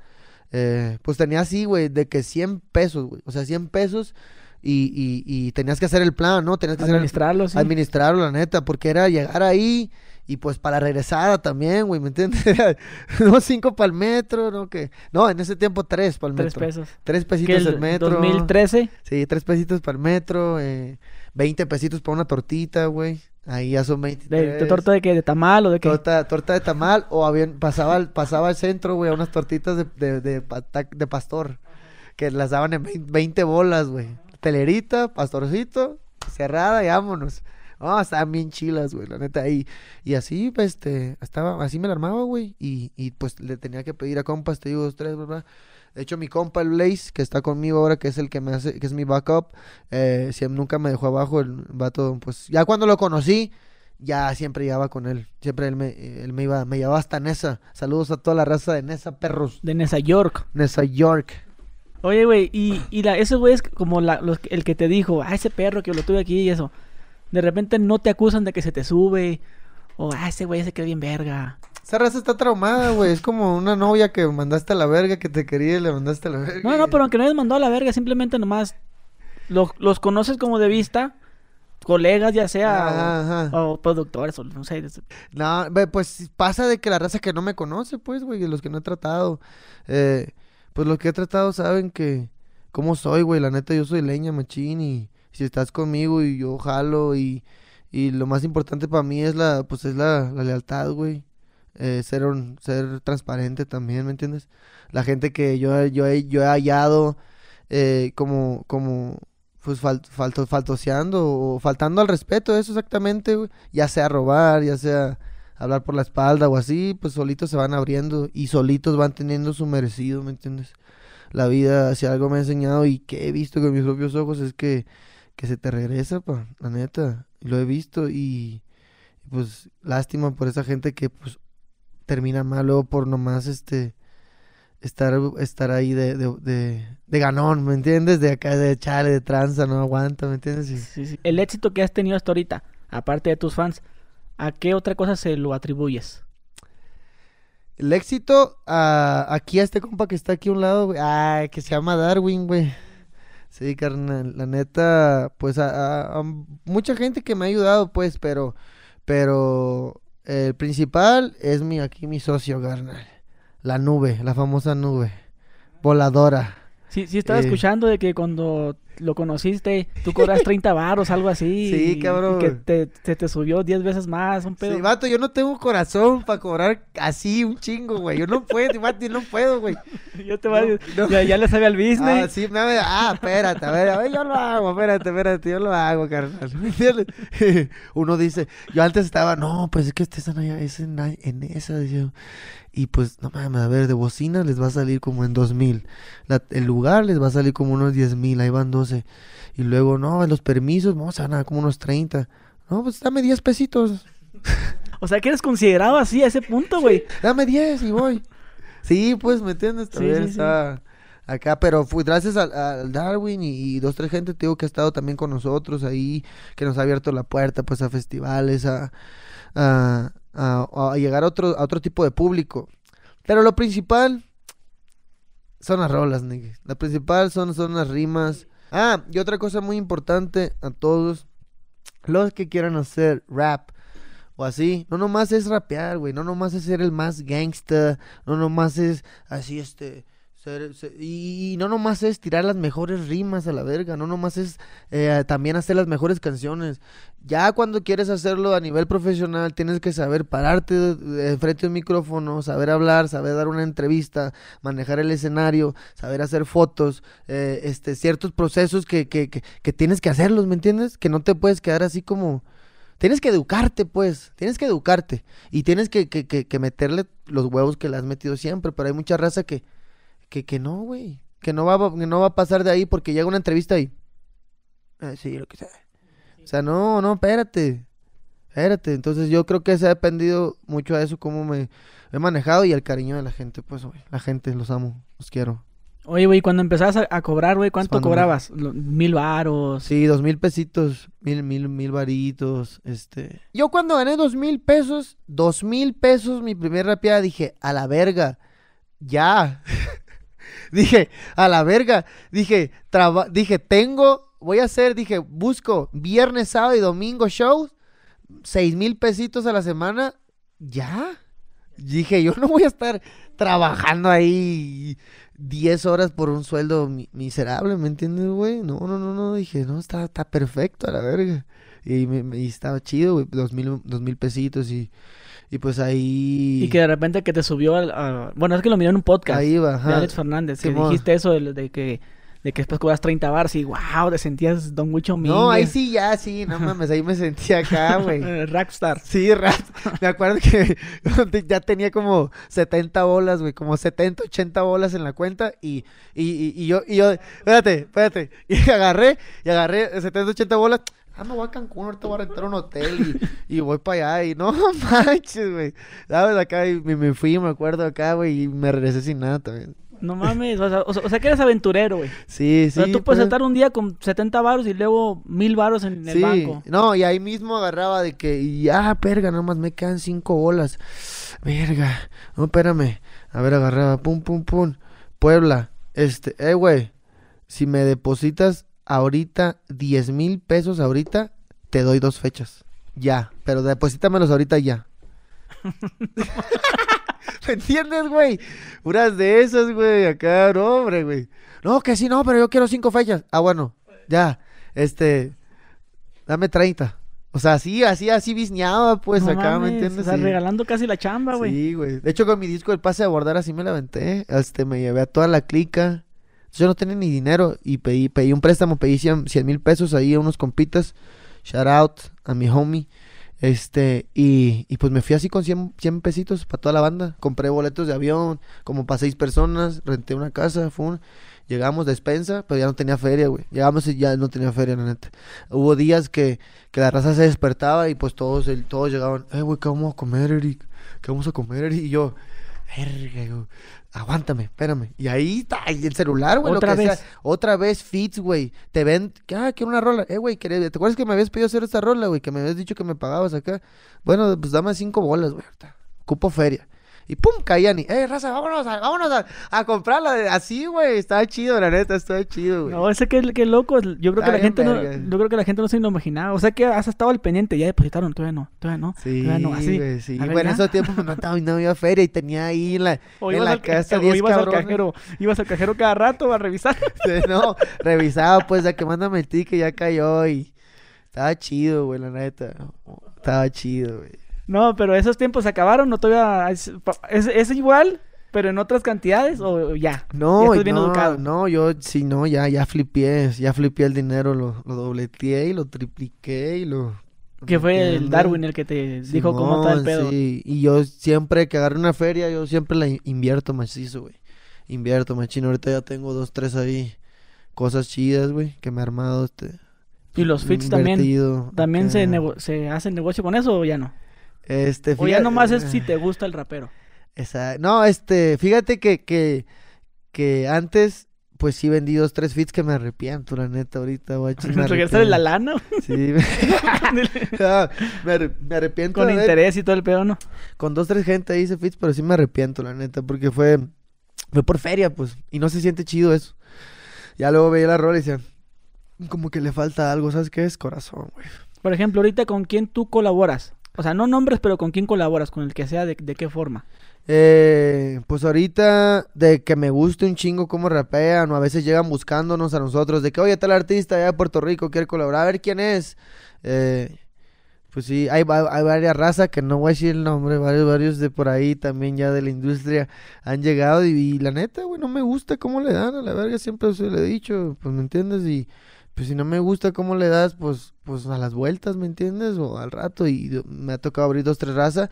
Eh, pues tenía así, güey, de que 100 pesos, güey. O sea, 100 pesos y, y, y tenías que hacer el plan, ¿no? Tenías que hacer el Administrarlo, sí. administrarlo, la neta, porque era llegar ahí y pues para la regresada también, güey, ¿me entiendes? [laughs] No cinco para el metro, no que, no, en ese tiempo tres para el Tres metro. pesos. Tres pesitos el el metro. 2013... Sí, tres pesitos para el metro, eh, 20 pesitos para una tortita, güey. Ahí ya son 23. De, torta de qué? ¿De tamal o de qué? Torta, torta de tamal o habían, pasaba, al- pasaba al centro, güey, a unas tortitas de, de, de, de pastor. Que las daban en 20 bolas, güey. Telerita, pastorcito, cerrada y vámonos. Oh, estaban bien chilas, güey, la neta. Y, y así, pues, este, estaba, así me la armaba, güey. Y, y pues le tenía que pedir a compas, te digo, dos, tres, ¿verdad? De hecho, mi compa, el Blaze, que está conmigo ahora, que es el que me hace, que es mi backup, eh, siempre, nunca me dejó abajo. El vato, pues, ya cuando lo conocí, ya siempre llevaba con él. Siempre él me, él me iba, me llevaba hasta Nesa. Saludos a toda la raza de Nesa, perros. De Nesa York. Nesa York. Oye, güey, y, y la, ese güey es como la, los- el que te dijo, ah, ese perro que lo tuve aquí y eso. De repente no te acusan de que se te sube. O, ah, ese güey se queda bien verga. Esa raza está traumada, güey. Es como una novia que mandaste a la verga, que te quería y le mandaste a la verga. No, no, pero aunque no hayas mandado a la verga, simplemente nomás lo- los conoces como de vista, colegas ya sea, Ajá, ajá. o, o productores, o no sé. No, pues pasa de que la raza que no me conoce, pues, güey, los que no he tratado. eh, pues los que he tratado saben que cómo soy, güey. La neta, yo soy leña, machín. Y si estás conmigo y yo jalo y, y lo más importante para mí es la, pues es la, la lealtad, güey. Eh, ser, ser transparente también, ¿me entiendes? La gente que yo, yo, he, yo he hallado eh, como, como, pues fal, falto, faltoseando o faltando al respeto, eso exactamente. Ya sea robar, ya sea hablar por la espalda o así, pues solitos se van abriendo y solitos van teniendo su merecido, ¿me entiendes? La vida, si algo me ha enseñado y que he visto con mis propios ojos es que, que se te regresa, pa, la neta. Lo he visto y pues lástima por esa gente que pues termina mal luego por nomás este estar, estar ahí de, de, de, de ganón, ¿me entiendes? De acá de chale, de tranza, no aguanta, ¿me entiendes? Sí, sí. El éxito que has tenido hasta ahorita, aparte de tus fans, ¿a qué otra cosa se lo atribuyes? El éxito, a, aquí a este compa que está aquí a un lado, güey, que se llama Darwin, güey. Sí, carnal, la neta, pues a, a- a mucha gente que me ha ayudado, pues, pero, pero el principal es mi, aquí mi socio, carnal. La nube, la famosa nube, voladora. Sí, sí estaba Eh. escuchando de que cuando lo conociste, tú cobras 30 baros, algo así. [laughs] Sí, y- cabrón. Y que te, te, te subió 10 veces más, un pedo. Sí, vato, yo no tengo corazón para cobrar así un chingo, güey. Yo no puedo, [laughs] vato, yo no puedo, güey. [laughs] Ya te va- No, no. Ya, ya le sabe al business. Ah, sí, me ah, espérate, a ver, a ver, yo lo hago, espérate, espérate, yo lo hago, carnal. Uno dice, yo antes estaba, no, pues es que este están allá, es en, en esa, yo. Y pues, no mames, a ver, de bocina les va a salir como en dos mil. El lugar les va a salir como unos diez mil, ahí van 12. Y luego, no, los permisos, vamos a ganar como unos 30. No, pues dame 10 pesitos. [laughs] O sea, que eres considerado así a ese punto, güey. Dame 10 y voy. Sí, pues, ¿me entiendes? Sí, También sí, está acá, pero fue gracias al, al Darwin y, y dos, tres gente, te digo, que ha estado también con nosotros ahí, que nos ha abierto la puerta, pues, a festivales, a, a, a- llegar a otro, a otro tipo de público. Pero lo principal son las rolas, nigga. La principal son, son las rimas. Ah, y otra cosa muy importante a todos los que quieran hacer rap o así, no nomás es rapear, güey, no nomás es ser el más gangsta, no nomás es así, este, y, y no nomás es tirar las mejores rimas a la verga, no nomás es eh, también hacer las mejores canciones. Ya cuando quieres hacerlo a nivel profesional, tienes que saber pararte frente a un micrófono, saber hablar, saber dar una entrevista, manejar el escenario, saber hacer fotos, eh, este, ciertos procesos que, que, que, que tienes que hacerlos, ¿me entiendes? Que no te puedes quedar así como... Tienes que educarte, pues. Tienes que educarte. Y tienes que, que, que, que meterle los huevos que le has metido siempre. Pero hay mucha raza que, que, que no, güey. Que no va, a- que no va a pasar de ahí porque llega una entrevista y... "Ah, sí, lo que sea. O sea, no, no, espérate. Espérate. Entonces yo creo que se ha dependido mucho a eso, cómo me he manejado y el cariño de la gente. Pues, güey. La gente, los amo. Los quiero. Oye, güey, cuando empezabas a, a cobrar, güey, ¿cuánto cobrabas? Mil varos. Sí, dos mil pesitos, mil, mil, mil varitos, este... Yo cuando gané dos mil pesos, dos mil pesos mi primer rapeada, dije, a la verga, ya. [laughs] [laughs] dije, a la verga, dije, dije, tengo, voy a hacer, dije, busco viernes, sábado y domingo shows, seis mil pesitos a la semana, ya. Dije, yo no voy a estar trabajando ahí 10 horas por un sueldo mi- miserable, ¿me entiendes, güey? No, no, no, no, dije, no, está, está perfecto a la verga. Y, me, me- estaba chido, güey, dos mil, dos mil pesitos y, y pues ahí... Y que de repente que te subió al... a- Bueno, es que lo miré en un podcast Ahí va, de. Alex Fernández, que dijiste eso de, de que de que después cobras 30 bars y wow, te sentías Don Wicho No, ahí sí, ya, sí, no mames, ahí me sentía acá, [laughs] güey. Rockstar. Sí, rat. Me acuerdo que [laughs] ya tenía como 70 bolas, güey, como 70, 80 bolas en la cuenta y, y, y, y yo, y yo, espérate, espérate, [laughs] y agarré, y agarré 70, 80 bolas. Ah, me voy a Cancún, ahorita voy a rentar un hotel y, y voy para allá y no [laughs] manches, güey. ¿Sabes? Acá y me, me fui, me acuerdo acá, güey, y me regresé sin nada también. No mames, o sea, o sea, o que eres aventurero, güey. Sí, O sí. sea, tú puedes pues, estar un día con 70 baros y luego mil baros en el Sí, banco. no, y ahí mismo agarraba de que, y ah, perga, nada más me quedan cinco bolas. Verga, no, espérame. A ver, agarraba, pum, pum, pum. Puebla, este, eh, güey, si me depositas ahorita 10 mil pesos ahorita, te doy dos fechas. Ya, pero deposítamelos ahorita ya. [laughs] ¿Me entiendes, güey? Puras de esas, güey, acá, no, hombre, güey. No, que sí, no, pero yo quiero cinco fechas. Ah, bueno, ya, este, dame 30. O sea, así, así, así bisneaba, pues, No acá, ¿me entiendes? O sea, Sí. regalando casi la chamba, güey. Sí, güey. De hecho, con mi disco del pase de abordar así me la aventé. Este, me llevé a toda la clica. Yo no tenía ni dinero y pedí, pedí un préstamo, pedí 100 mil pesos ahí a unos compitas. Shout out a mi homie. Este, y, y pues me fui así con 100, 100 pesitos para toda la banda. Compré boletos de avión, como para seis personas. Renté una casa, fue un- Llegamos despensa, pero ya no tenía feria, güey. Llegamos y ya no tenía feria, la neta. Hubo días que, que la raza se despertaba y pues todos, el- todos llegaban, eh, güey, ¿qué vamos a comer, Eric? ¿Qué vamos a comer, Eric? Y yo, verga, güey, aguántame, espérame. Y ahí está, y el celular, güey, lo Otra que sea. vez. Otra vez fits, güey. Te ven, que, ah, quiero una rola. Eh, güey, ¿querés- ¿te acuerdas que me habías pedido hacer esta rola, güey? Que me habías dicho que me pagabas acá. Bueno, pues dame cinco bolas, güey. ahorita. Cupo feria. Y pum, caían y, eh, raza, vámonos, a, vámonos a, a comprarla. Así, güey, estaba chido, la neta, estaba chido, güey. No, ese que, que loco. Yo creo que la gente no, yo creo que la gente no se lo imaginaba. O sea que has estado al pendiente, ya depositaron, todavía no, todavía no. Sí, todavía no, así. güey, sí. A ver, Bueno, en ya. esos tiempos no, estaba- no había feria y tenía ahí en la, O en la al, casa o 10 ibas al cajero, ibas al cajero cada rato a revisar. [laughs] no, revisaba pues de que mándame el ticket, ya cayó y estaba chido, güey, la neta. Estaba chido, güey. No, pero esos tiempos se acabaron, no todavía es, es, es igual, pero en otras cantidades o ya. No, Ya estás bien no, educado. no, yo sí, no, ya, ya flipié, ya flipié el dinero, lo, lo dobleteé y lo tripliqué y lo... Que ¿me fue el? Darwin el que te dijo cómo está el Simón, pedo. Sí, y yo siempre que agarro una feria, yo siempre la in- invierto macizo, güey. Invierto machino, ahorita ya tengo dos, tres ahí, cosas chidas, güey, que me he armado, este... Y los fits también. ¿También se, se hace negocio con eso o ya no? Este, O ya nomás es si te gusta el rapero. Esa- No, este, fíjate que, que, que antes, pues sí vendí dos, tres fits que me arrepiento, la neta, ahorita, guachi. me Regresar la lana Sí, me, [laughs] [laughs] Ah, me, arre- me arrepiento con interés y todo el pedo, ¿no? con dos, tres gente hice fits, pero sí me arrepiento, la neta, porque fue, fue por feria, pues, y no se siente chido eso. Ya luego veía la rola y decía, como que le falta algo, ¿sabes qué es? Corazón, güey. Por ejemplo, ahorita con quién tú colaboras. O sea, no nombres, pero con quién colaboras, con el que sea, de, qué forma. Eh, pues ahorita de que me guste un chingo cómo rapean o a veces llegan buscándonos a nosotros de que oye tal artista allá de Puerto Rico quiere colaborar a ver quién es Eh, pues sí hay, hay varias razas que no voy a decir el nombre varios varios de por ahí también ya de la industria han llegado y, y la neta güey no me gusta cómo le dan a la verga siempre se lo he dicho pues me entiendes y pues si no me gusta cómo le das pues pues a las vueltas me entiendes o al rato y me ha tocado abrir dos tres razas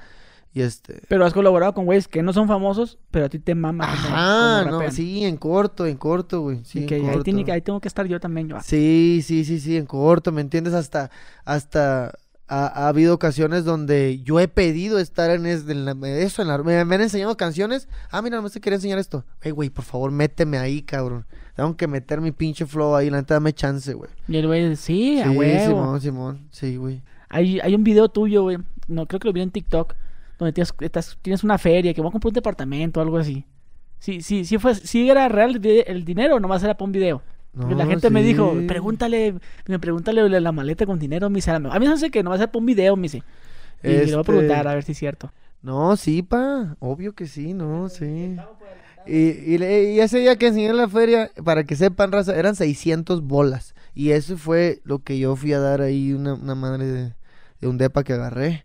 y este Pero has colaborado con güeyes que no son famosos, pero a ti te mama. Ajá, cómo no, sí, en corto, en corto, güey. Sí, Y en que ahí, corto. tiene que- ahí tengo que estar yo también. Yo. Sí, sí, sí, sí, en corto, ¿me entiendes? Hasta, hasta ha, ha habido ocasiones donde yo he pedido estar en, es- en la- eso, en la- me, me han enseñado canciones. Ah, mira, no te quería enseñar esto. Ey, güey, por favor, méteme ahí, cabrón. Tengo que meter mi pinche flow ahí, la neta, dame chance, güey. Y el güey, sí, a Sí, huevo. Simón, Simón, sí, güey. Hay, hay un video tuyo, güey. No, creo que lo vi en TikTok. Donde tienes, estás- tienes una feria, que voy a comprar un departamento o algo así. Sí, sí, sí, fue, sí era real el dinero o nomás era para un video. La No, gente me dijo, pregúntale, me pregúntale la, la maleta con dinero, me dice. A mí no sé que nomás era para un video, me dice. Y le voy a Este- preguntar a ver si es cierto. No, sí, pa. Obvio que sí, no, sí. Y, y, le- y ese día que enseñé en la feria, para que sepan, raza, eran 600 bolas. Y eso fue lo que yo fui a dar ahí, una, una madre de, de un depa que agarré.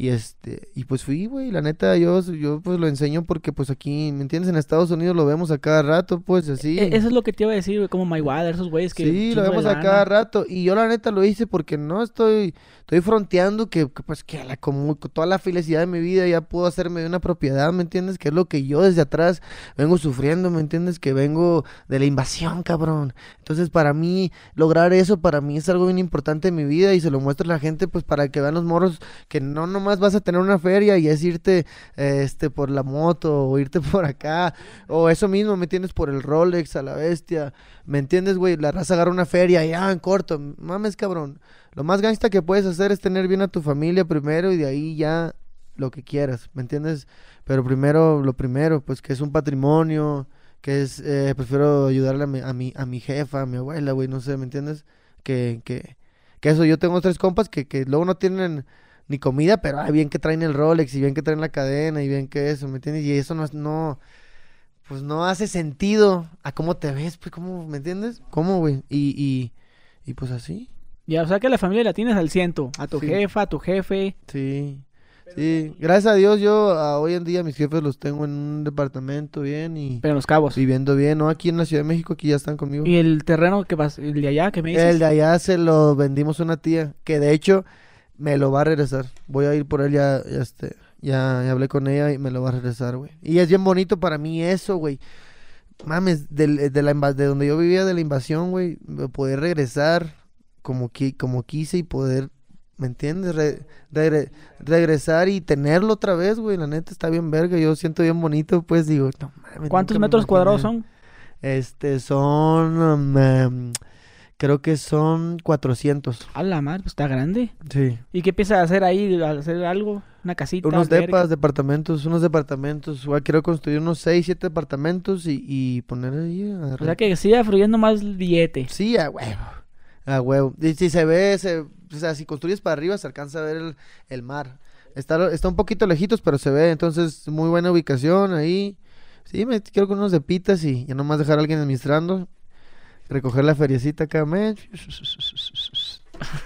Y este, y pues fui, güey, la neta, yo, yo pues lo enseño porque pues aquí, ¿me entiendes? En Estados Unidos lo vemos a cada rato, pues así. E- Eso es lo que te iba a decir, güey, como Mayweather, esos güeyes que... Sí, lo vemos a cada rato. Y yo la neta lo hice porque no estoy, estoy fronteando que, pues que como toda la felicidad de mi vida ya puedo hacerme de una propiedad, ¿me entiendes? Que es lo que yo desde atrás vengo sufriendo, ¿me entiendes? Que vengo de la invasión, cabrón. Entonces para mí, lograr eso para mí es algo bien importante en mi vida y se lo muestro a la gente pues para que vean los morros que no nomás vas a tener una feria y es irte este por la moto o irte [laughs] por acá o eso mismo, ¿me entiendes? Por el Rolex a la bestia. ¿Me entiendes, güey? La raza agarra una feria y ah, en corto. Mames, cabrón. Lo más gangsta que puedes hacer es tener bien a tu familia primero y de ahí ya lo que quieras, ¿me entiendes? Pero primero, lo primero, pues que es un patrimonio, que es, eh, prefiero ayudarle a mi, a mi, a mi jefa, a mi abuela, güey, no sé, ¿me entiendes? Que, que, que eso, yo tengo tres compas que, que luego no tienen ni comida, pero ay, bien que traen el Rolex y bien que traen la cadena y bien que eso, ¿me entiendes? Y eso no no, pues no hace sentido a cómo te ves, pues, ¿cómo, me entiendes? ¿Cómo, güey? Y, y, y pues así, Ya, o sea que la familia la tienes al ciento. A tu Sí. jefa, a tu jefe. sí. Sí, gracias a Dios yo a hoy en día mis jefes los tengo en un departamento bien y Pero en los cabos. viviendo bien, ¿no? Aquí en la Ciudad de México, aquí ya están conmigo. Y el terreno que vas, el de allá, que me dices. El de allá se lo vendimos a una tía, que de hecho me lo va a regresar. Voy a ir por él ya, ya, este, ya, ya hablé con ella y me lo va a regresar, güey. Y es bien bonito para mí eso, güey. Mames, del- de, la de donde yo vivía de la invasión, güey, poder regresar como, qui- como quise y poder, ¿me entiendes? Re- regre- regresar y tenerlo otra vez, güey. La neta está bien verga. Yo siento bien bonito, pues digo, no mames. ¿Cuántos me metros cuadrados son? Este, son, um, em, creo que son 400. A la madre, pues está grande. Sí. ¿Y qué a hacer ahí? ¿A hacer algo? ¿Una casita? Unos depas, departamentos, unos departamentos. Igual quiero construir unos 6, 7 departamentos y, y poner ahí. a O sea que siga fluyendo más billete. Sí, a huevo. A huevo. Y si se ve, se, o sea, si construyes para arriba se alcanza a ver el, el mar. Está, está un poquito lejitos, pero se ve. Entonces, muy buena ubicación ahí. Sí, me quiero con unos de pitas y ya nomás dejar a alguien administrando. Recoger la feriecita acá, men.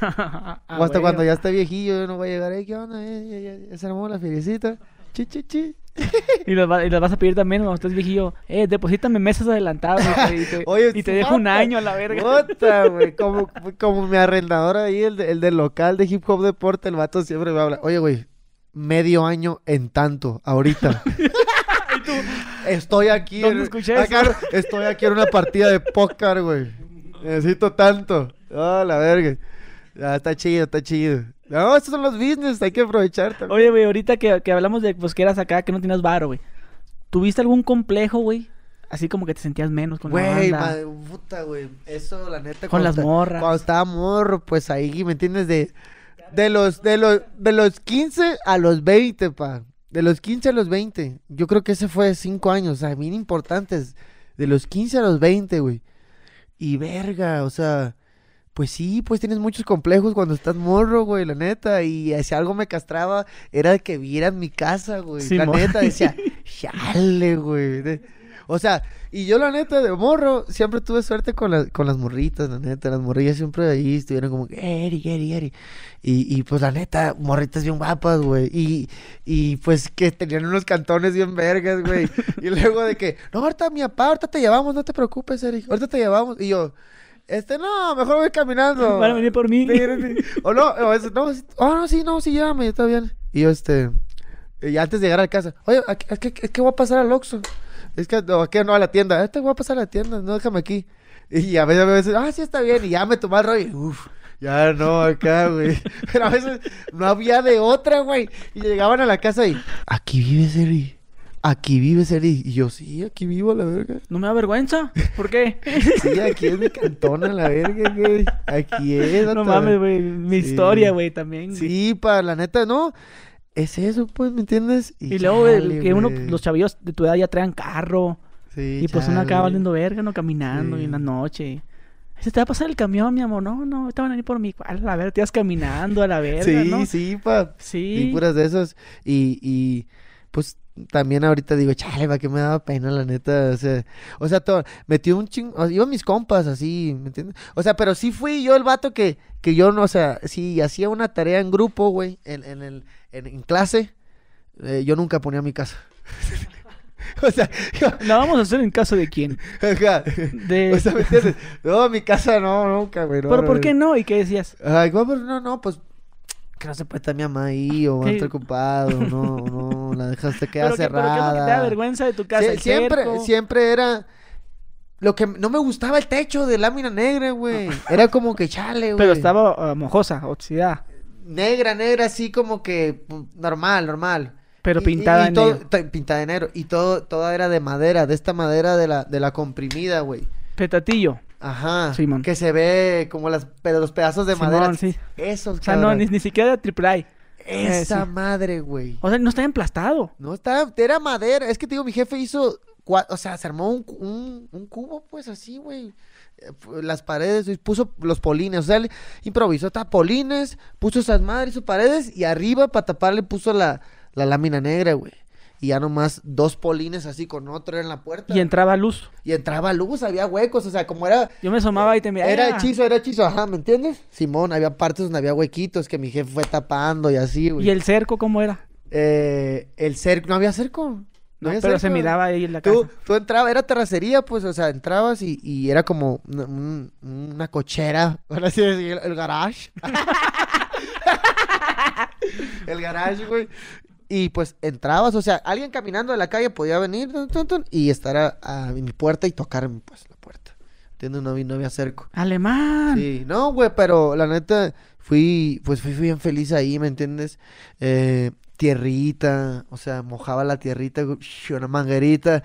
Ah, o hasta güey. cuando ya esté viejillo, yo no voy a llegar ahí. ¿Qué onda? Eh, ya, ya- ya se armó la feriecita. Chi, chi, chi. [laughs] Y los, va- y los vas a pedir también cuando estés viejillo. Eh, deposítame meses adelantados. y te, y te- [laughs] Oye, y te dejo un año a la verga. Puta, güey. [laughs] Como, como mi arrendador ahí, el, de- el del local de hip hop deporte, el vato siempre me habla. Oye, güey, medio año en tanto, ahorita. Estoy aquí. ¿Dónde en- escuché acá, Estoy aquí en una partida de póker, güey. Necesito tanto. Ah, la verga. Ah, está chido, está chido. No, estos son los business, hay que aprovechar también. Oye, güey, ahorita que, que hablamos de pues, que eras acá, que no tenías varo, güey. ¿Tuviste algún complejo, güey? Así como que te sentías menos con la Güey, banda. madre, puta, güey. Eso, la neta. Con las esta- morras. Cuando estaba morro, pues ahí, ¿me entiendes? De, de los, de los, de los 15 a los 20, pa. De los 15 a los 20. Yo creo que ese fue 5 años, o sea, bien importantes. De los 15 a los 20, güey. Y verga, o sea, pues sí, pues tienes muchos complejos cuando estás morro, güey, la neta. Y si algo me castraba, era que vieran mi casa, güey. Sí, la neta, decía, [laughs] chale, güey. De- O sea, y yo la neta de morro siempre tuve suerte con, la- con las morritas, la neta. Las morrillas siempre ahí estuvieron como, Eri, Eri, Eri. Y, y pues la neta, morritas bien guapas, güey. Y, y pues que tenían unos cantones bien vergas, güey. y luego de que, no, ahorita mi papá, ahorita te llevamos, no te preocupes, Eri. Ahorita te llevamos. Y yo, este, no, mejor voy caminando. Van a venir por mí. O no, o eso, no, sí, oh, no, sí, no, sí, llévame, está bien. Y yo, este, y antes de llegar a casa, oye, ¿a qué- a voy a pasar al Oxxo. Es que, no, ¿a qué no? A la tienda. Este voy a pasar a la tienda, no, déjame aquí. Y a veces, a veces, ah, sí, está bien. Y ya me tomé el rollo. y, Uf, ya no, acá, güey. [laughs] Pero a veces no había de otra, güey. Y llegaban a la casa y, aquí vives, Eri. Aquí vives, Eri. Y yo, sí, aquí vivo, a la verga. ¿No me da vergüenza? ¿Por qué? [laughs] Sí, aquí es mi cantón, a la verga, güey. Aquí es. no mames, güey. Mi Sí. historia, güey, también. güey. Sí, pa, la neta, no. Es eso, pues, ¿me entiendes? Y luego chale, que uno, los chavillos de tu edad ya traen carro. Sí, y pues uno acaba chale. valiendo verga, ¿no? Caminando y en la noche. Ese te va a pasar el camión, mi amor. No, no, te van a venir por mí. A la verga, te vas caminando a la [laughs] verga, Sí, ¿no? sí, pa. Sí. Y puras de esos. Y, y pues también ahorita digo, chale, ¿para qué me daba pena, la neta? O sea, o sea, todo, metí un chingo, sea, iban mis compas así, ¿me entiendes? O sea, pero sí fui yo el vato que, que yo no, o sea, sí hacía una tarea en grupo, güey, en, en el, en, en clase, eh, yo nunca ponía mi casa. [laughs] o sea, yo, La vamos a hacer en caso de quién. [laughs] De... O sea, ¿me entiendes? No, mi casa no, nunca, güey. no, ¿Pero no, por no. qué no? ¿Y qué decías? Ay, pero no, no, pues que no se puede estar mi mamá ahí o va a estar ocupado, no, no, la dejaste queda ¿Pero pero qué es lo que te da cerrada. vergüenza de tu casa? Sie- ¿El siempre, cerco? siempre era lo que no me gustaba el techo de lámina negra, güey. Era como que chale, güey. Pero estaba ah, mojosa, oxidada. Negra, negra, así como que normal, normal. Pero pintada y, y en todo, negro. pintada de negro y todo toda era de madera, de esta madera de la de la comprimida, güey. Petatillo. Ajá. Simón. Que se ve como las pero los pedazos de Simón, madera. sí. Esos, O sea, no, ni, ni siquiera de triple A. Esa Eh, sí. madre, güey. O sea, no está emplastado. No, estaba, era madera. Es que te digo, mi jefe hizo, o sea, se armó un, un, un cubo, pues así, güey. Eh, Las paredes, y puso los polines, o sea, él improvisó ta- polines, puso esas madres, sus paredes, y arriba para taparle puso la, la lámina negra, güey. Y ya nomás dos polines así con otro en la puerta. Y entraba luz. Y entraba luz, había huecos, o sea, como era... Yo me asomaba y te miraba. Era hechizo, era hechizo, ajá, ¿me entiendes? Simón, había partes donde había huequitos que mi jefe fue tapando y así, güey. ¿Y el cerco cómo era? Eh, el cerco, no había cerco. No, pero se miraba ahí en la casa. Tú, tú entrabas, era terracería, pues, o sea, entrabas y, y era como una, un- una cochera, [laughs] decirlo, el garage. [laughs] el garage, güey. Y pues entrabas, o sea, alguien caminando de la calle podía venir tun, tun, tun, y estar a, a mi puerta y tocarme, pues, la puerta. ¿Entiendes? No, no había cerco. Alemán. Sí, no, güey, pero la neta, fui, pues fui bien feliz ahí, ¿me entiendes? Eh, tierrita, o sea, mojaba la tierrita, una manguerita,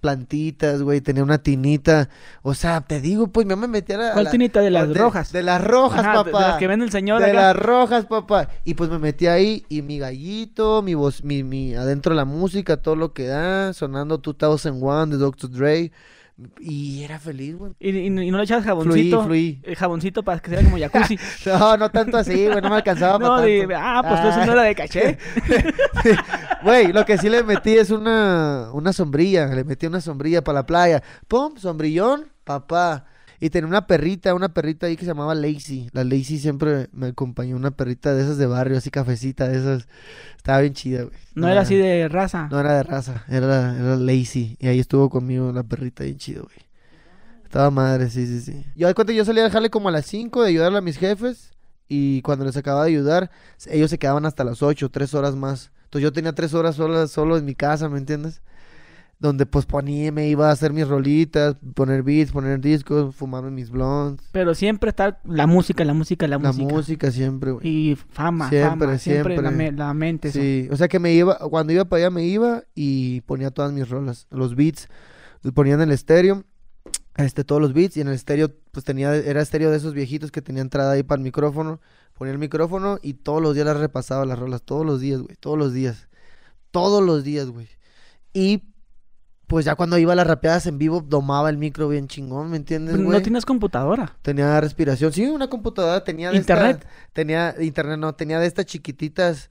plantitas, güey, tenía una tinita, o sea, te digo, pues yo me metía a la... ¿Cuál la- tinita? ¿De las rojas? De las rojas, Ajá, papá. de las que vende el señor De acá. las rojas, papá. Y pues me metí ahí y mi gallito, mi voz, mi, mi, adentro la música, todo lo que da, sonando 2001 de Dr. Dre. Y era feliz, güey. Y, y- y no le echabas jaboncito. fluí. El jaboncito para que sea como jacuzzi. [laughs] No, no tanto así, güey, no me alcanzaba [laughs] no, para de, tanto. ah, pues eso no era de caché. [laughs] Güey, lo que sí le metí es una, una sombrilla, le metí una sombrilla para la playa. Pum, sombrillón, papá. Y tenía una perrita, una perrita ahí que se llamaba Lazy. La Lazy siempre me acompañó, una perrita de esas de barrio, así cafecita, de esas. Estaba bien chida, güey. No era así de raza. No era de raza, era, era Lazy. Y ahí estuvo conmigo la perrita bien chido, güey. Estaba madre, sí, sí, sí. Yo de cuenta, yo salía a dejarle como a las 5 de ayudarle a mis jefes. Y cuando les acababa de ayudar, ellos se quedaban hasta las 8, 3 horas más. Entonces yo tenía 3 horas solas, solo en mi casa, ¿me entiendes? Donde pues ponía, me iba a hacer mis rolitas, poner beats, poner discos, fumarme mis blondes. Pero siempre está la música, la música, la, La música. música siempre, güey. Y fama, Siempre, fama. Siempre, siempre. La, me- la mente. eso. Sí, o sea que me iba, cuando iba para allá me iba y ponía todas mis rolas, los beats, los ponía en el estéreo, este, todos los beats y en el estéreo, pues tenía, era estéreo de esos viejitos que tenía entrada ahí para el micrófono, ponía el micrófono y todos los días las repasaba las rolas, todos los días, güey, todos los días, todos los días, güey. Y pues ya cuando iba a las rapeadas en vivo, domaba el micro bien chingón, ¿me entiendes, Pero güey? no tienes computadora. Tenía respiración, sí, una computadora, tenía de esta- ¿Internet? tenía internet, no, tenía de estas chiquititas,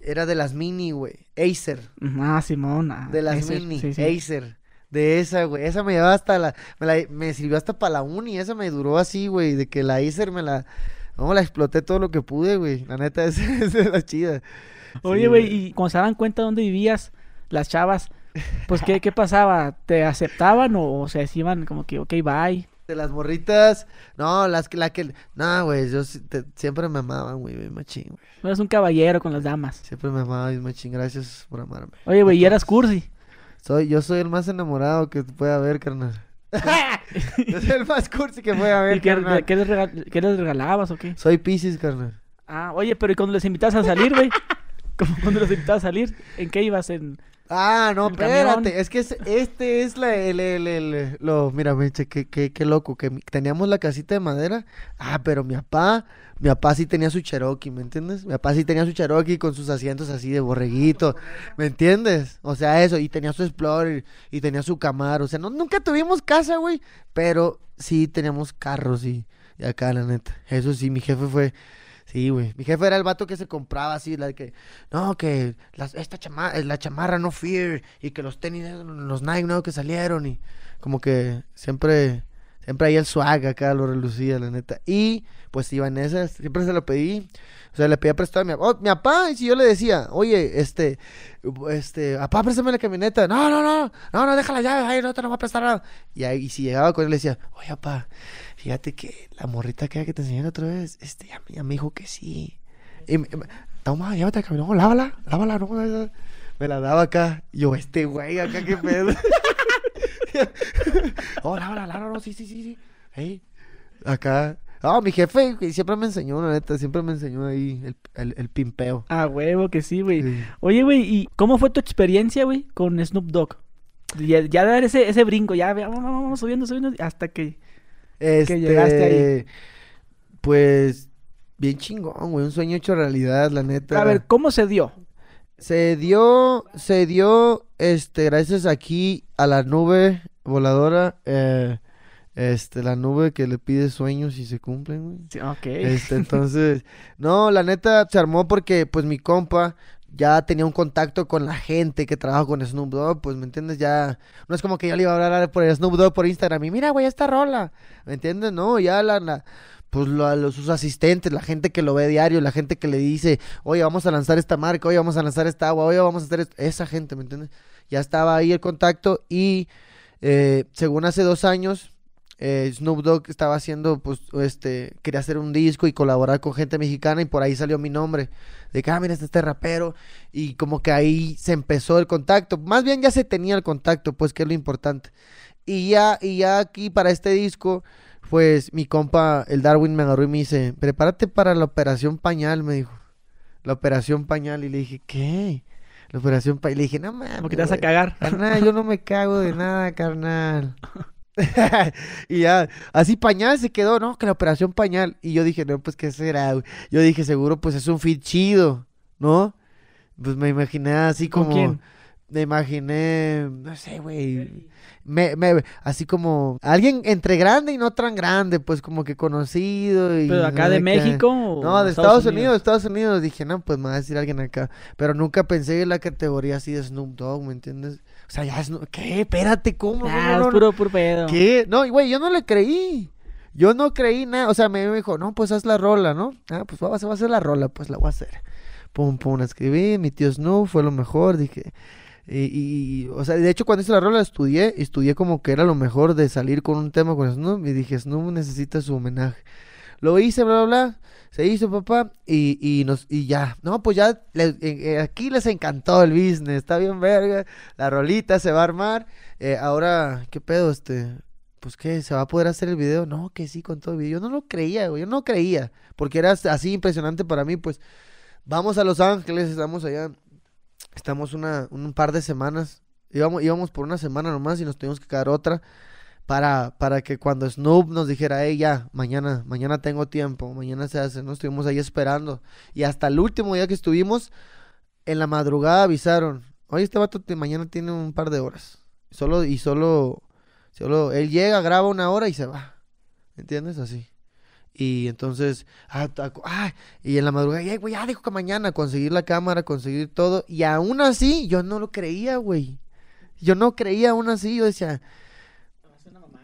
era de las mini, güey, Acer, Ah, Simón. ah, de las mini, sí, sí. Acer, de esa, güey, esa me llevaba hasta la, me, la- me sirvió hasta para la uni, esa me duró así, güey, de que la Acer me la, no, la exploté todo lo que pude, güey, la neta, [laughs] esa es la chida. Oye, Sí, güey, y cuando se daban cuenta de dónde vivías, las chavas, pues, ¿qué, qué pasaba? ¿Te aceptaban o, o se decían como que, ok, bye? De las morritas, no, las que, la que, no, güey, yo te- siempre me amaban, güey, bien machín, güey, No eres un caballero con las damas. siempre me amaban bien machín, gracias por amarme. Oye, güey, y eras cursi. Soy, yo soy el más enamorado que puede haber, carnal. [laughs] yo soy el más cursi que puede haber, ¿Y qué, carnal. qué les regal- qué les regalabas o qué? Soy Pisces, carnal. Ah, oye, pero ¿y cuando les invitabas a salir, güey? [laughs] ¿Cómo cuando les invitabas a salir? ¿En qué ibas? En... Ah, no, espérate. Es que es- este es la, el, el, el- lo, mira, meche, qué, qué, qué loco, que teníamos la casita de madera. Ah, pero mi papá, mi papá sí tenía su Cherokee, ¿me entiendes? Mi papá sí tenía su Cherokee con sus asientos así de borreguito, ¿me entiendes? O sea, eso, y tenía su Explorer, y tenía su Camaro. O sea, no, nunca tuvimos casa, güey, pero sí teníamos carros y, y acá, la neta. Eso sí, mi jefe fue... Sí, güey. Mi jefe era el vato que se compraba así, la de que, no, que las, esta chamarra, la chamarra no fear, y que los tenis, los Nike nuevos que salieron, y como que siempre, Siempre ahí el swag acá lo relucía, la neta. Y pues iba esas, siempre se lo pedí. O sea, le pedía prestado a mi, oh, mi papá. Y si yo le decía, oye, este, este, papá, préstame la camioneta. No, no, no, no, no, déjala ya, ahí no te lo voy a prestar nada. Y ahí, si llegaba con él, le decía, oye, papá, fíjate que la morrita que, que te enseñé otra vez, este, ya, ya me dijo que sí. Y me- toma, llévate la camioneta, no, lávala, lávala, no, no. Me la daba acá. Yo, este güey, acá, qué pedo. [laughs] oh, lávala, lávala, no, sí, sí, sí, sí. Ey, acá. Ah, mi jefe güey, siempre me enseñó, la neta, siempre me enseñó ahí el, el, el pimpeo. Ah, huevo que sí, güey. Sí. Oye, güey, ¿y cómo fue tu experiencia, güey, con Snoop Dogg? Ya, ya dar ese, ese brinco, ya vamos, vamos, vamos subiendo, subiendo, hasta que... Este, llegaste ahí. Pues, bien chingón, güey, un sueño hecho realidad, la neta. A ver, ¿cómo se dio? Se dio, se dio, este, gracias aquí a la nube voladora, eh, este, la nube que le pide sueños y se cumplen, güey. Sí, ok. Este, [laughs] entonces, no, la neta se armó porque, pues, mi compa ya tenía un contacto con la gente que trabaja con Snoop Dogg, pues, ¿me entiendes? Ya, no es como que yo le iba a hablar por Snoop Dogg por Instagram y mira, güey, esta rola, ¿me entiendes? No, ya la, la- pues, la- los, sus asistentes, la gente que lo ve diario, la gente que le dice, oye, vamos a lanzar esta marca, oye, vamos a lanzar esta agua, oye, vamos a hacer esto, esa gente, ¿me entiendes? Ya estaba ahí el contacto y, eh, según hace dos años, eh, Snoop Dogg estaba haciendo, pues, este, quería hacer un disco y colaborar con gente mexicana y por ahí salió mi nombre. De que, ah, mira, está este rapero. Y como que ahí se empezó el contacto. Más bien ya se tenía el contacto, pues, que es lo importante. Y ya, y ya aquí para este disco, pues, mi compa, el Darwin, me agarró y me dice, prepárate para la operación pañal, me dijo. La operación pañal. Y le dije, ¿qué? La operación pañal. Y le dije, no mames. Como que te vas a güey". cagar. Carnal, yo no me cago de nada, carnal. [laughs] [laughs] y ya, así pañal se quedó, ¿no? Que la operación pañal. Y yo dije, no, pues, ¿qué será? güey? Yo dije, seguro, pues, es un fit chido, ¿no? Pues me imaginé así ¿Con como... quién? Me imaginé, no sé, güey. Me, me, así como alguien entre grande y no tan grande, pues como que conocido. Y ¿Pero acá no de. México o No, de Estados, Unidos, Estados Unidos. Dije, no, pues me va a decir alguien acá. Pero nunca pensé en la categoría así de Snoop Dogg, ¿me entiendes? O sea, ya Snoop... ¿Qué? Espérate, ¿cómo? No, Ah, no, es no, puro, puro pedo. ¿Qué? No, y güey, yo no le creí. Yo no creí nada. O sea, me dijo, no, pues haz la rola, ¿no? Ah, pues va, a hacer la rola, pues la voy a hacer. Pum, pum, la escribí. Mi tío Snoop fue lo mejor. Dije. Y, o sea, de hecho, cuando hice la rola, estudié. Estudié como que era lo mejor de salir con un tema con Snoop. Y dije, Snoop necesita su homenaje. Lo hice, bla, bla, bla. Se hizo, papá. Y, y, nos, y ya. No, pues ya. eh, eh, aquí les encantó el business. Está bien, verga. La rolita se va a armar. Eh, ahora, ¿qué pedo? Este. Pues qué, ¿se va a poder hacer el video? No, que sí, con todo el video. Yo no lo creía, güey. Yo no creía. Porque era así impresionante para mí. Pues vamos a Los Ángeles. Estamos allá. Estamos una, un par de semanas. Íbamos, íbamos por una semana nomás y nos tuvimos que quedar otra. Para, para que cuando Snoop nos dijera, hey, ya, mañana, mañana tengo tiempo, mañana se hace, ¿no? Estuvimos ahí esperando. Y hasta el último día que estuvimos, en la madrugada avisaron, oye, este vato mañana tiene un par de horas. Solo, y solo, solo, él llega, graba una hora y se va. ¿Entiendes? Así. Y entonces, ah, ta- ah, y en la madrugada, "Ey, güey, ya dijo que mañana conseguir la cámara, conseguir todo. Y aún así, yo no lo creía, güey. Yo no creía aún así, yo decía,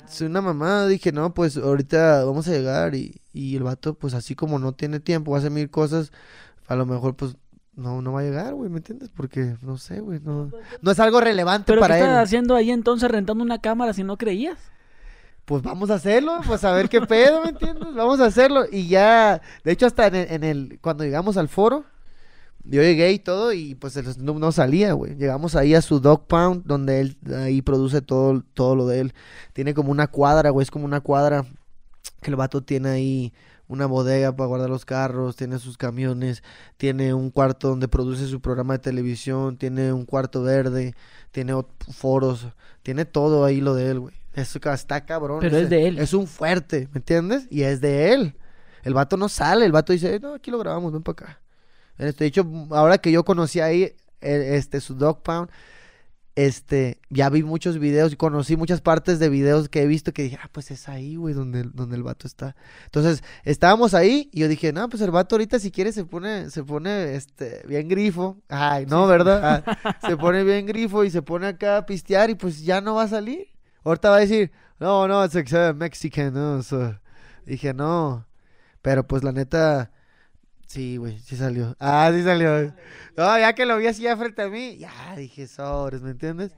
es una mamada, dije, no, pues ahorita vamos a llegar y, y el vato, pues así como no tiene tiempo, va a hacer mil cosas, a lo mejor pues no, no va a llegar, güey, ¿me entiendes? Porque, no sé, güey, no, no es algo relevante ¿Pero para qué él. estabas haciendo ahí entonces rentando una cámara si no creías? Pues vamos a hacerlo, pues a ver qué pedo, ¿me entiendes? Vamos a hacerlo. Y ya, de hecho, hasta en el, en el- cuando llegamos al foro, yo llegué y todo, y pues el Snoop no salía, güey. Llegamos ahí a su Dog Pound, donde él ahí produce todo, todo lo de él. Tiene como una cuadra, güey, es como una cuadra que el vato tiene ahí una bodega para guardar los carros, tiene sus camiones, tiene un cuarto donde produce su programa de televisión, tiene un cuarto verde, tiene foros, tiene todo ahí lo de él, güey. Eso está cabrón. Pero ese- es de él. Es un fuerte, ¿me entiendes? Y es de él. El vato no sale, el vato dice, no, aquí lo grabamos, ven para acá. Este, de hecho, ahora que yo conocí ahí eh, este, su Dog Pound, este, ya vi muchos videos y conocí muchas partes de videos que he visto que dije, ah, pues es ahí, güey, donde, el- donde el vato está. Entonces, estábamos ahí y yo dije, no, pues el vato ahorita si quiere se pone, se pone, este, bien grifo. Ay, no, ¿verdad? Ah, se pone bien grifo y se pone acá a pistear y pues ya no va a salir. Ahorita va a decir, no, no, es uh, Mexican, no, so, dije, no, pero pues la neta, sí, güey, sí salió, ah, sí salió, no, ya que lo vi así ya frente a mí, ya dije, sobres, ¿me entiendes?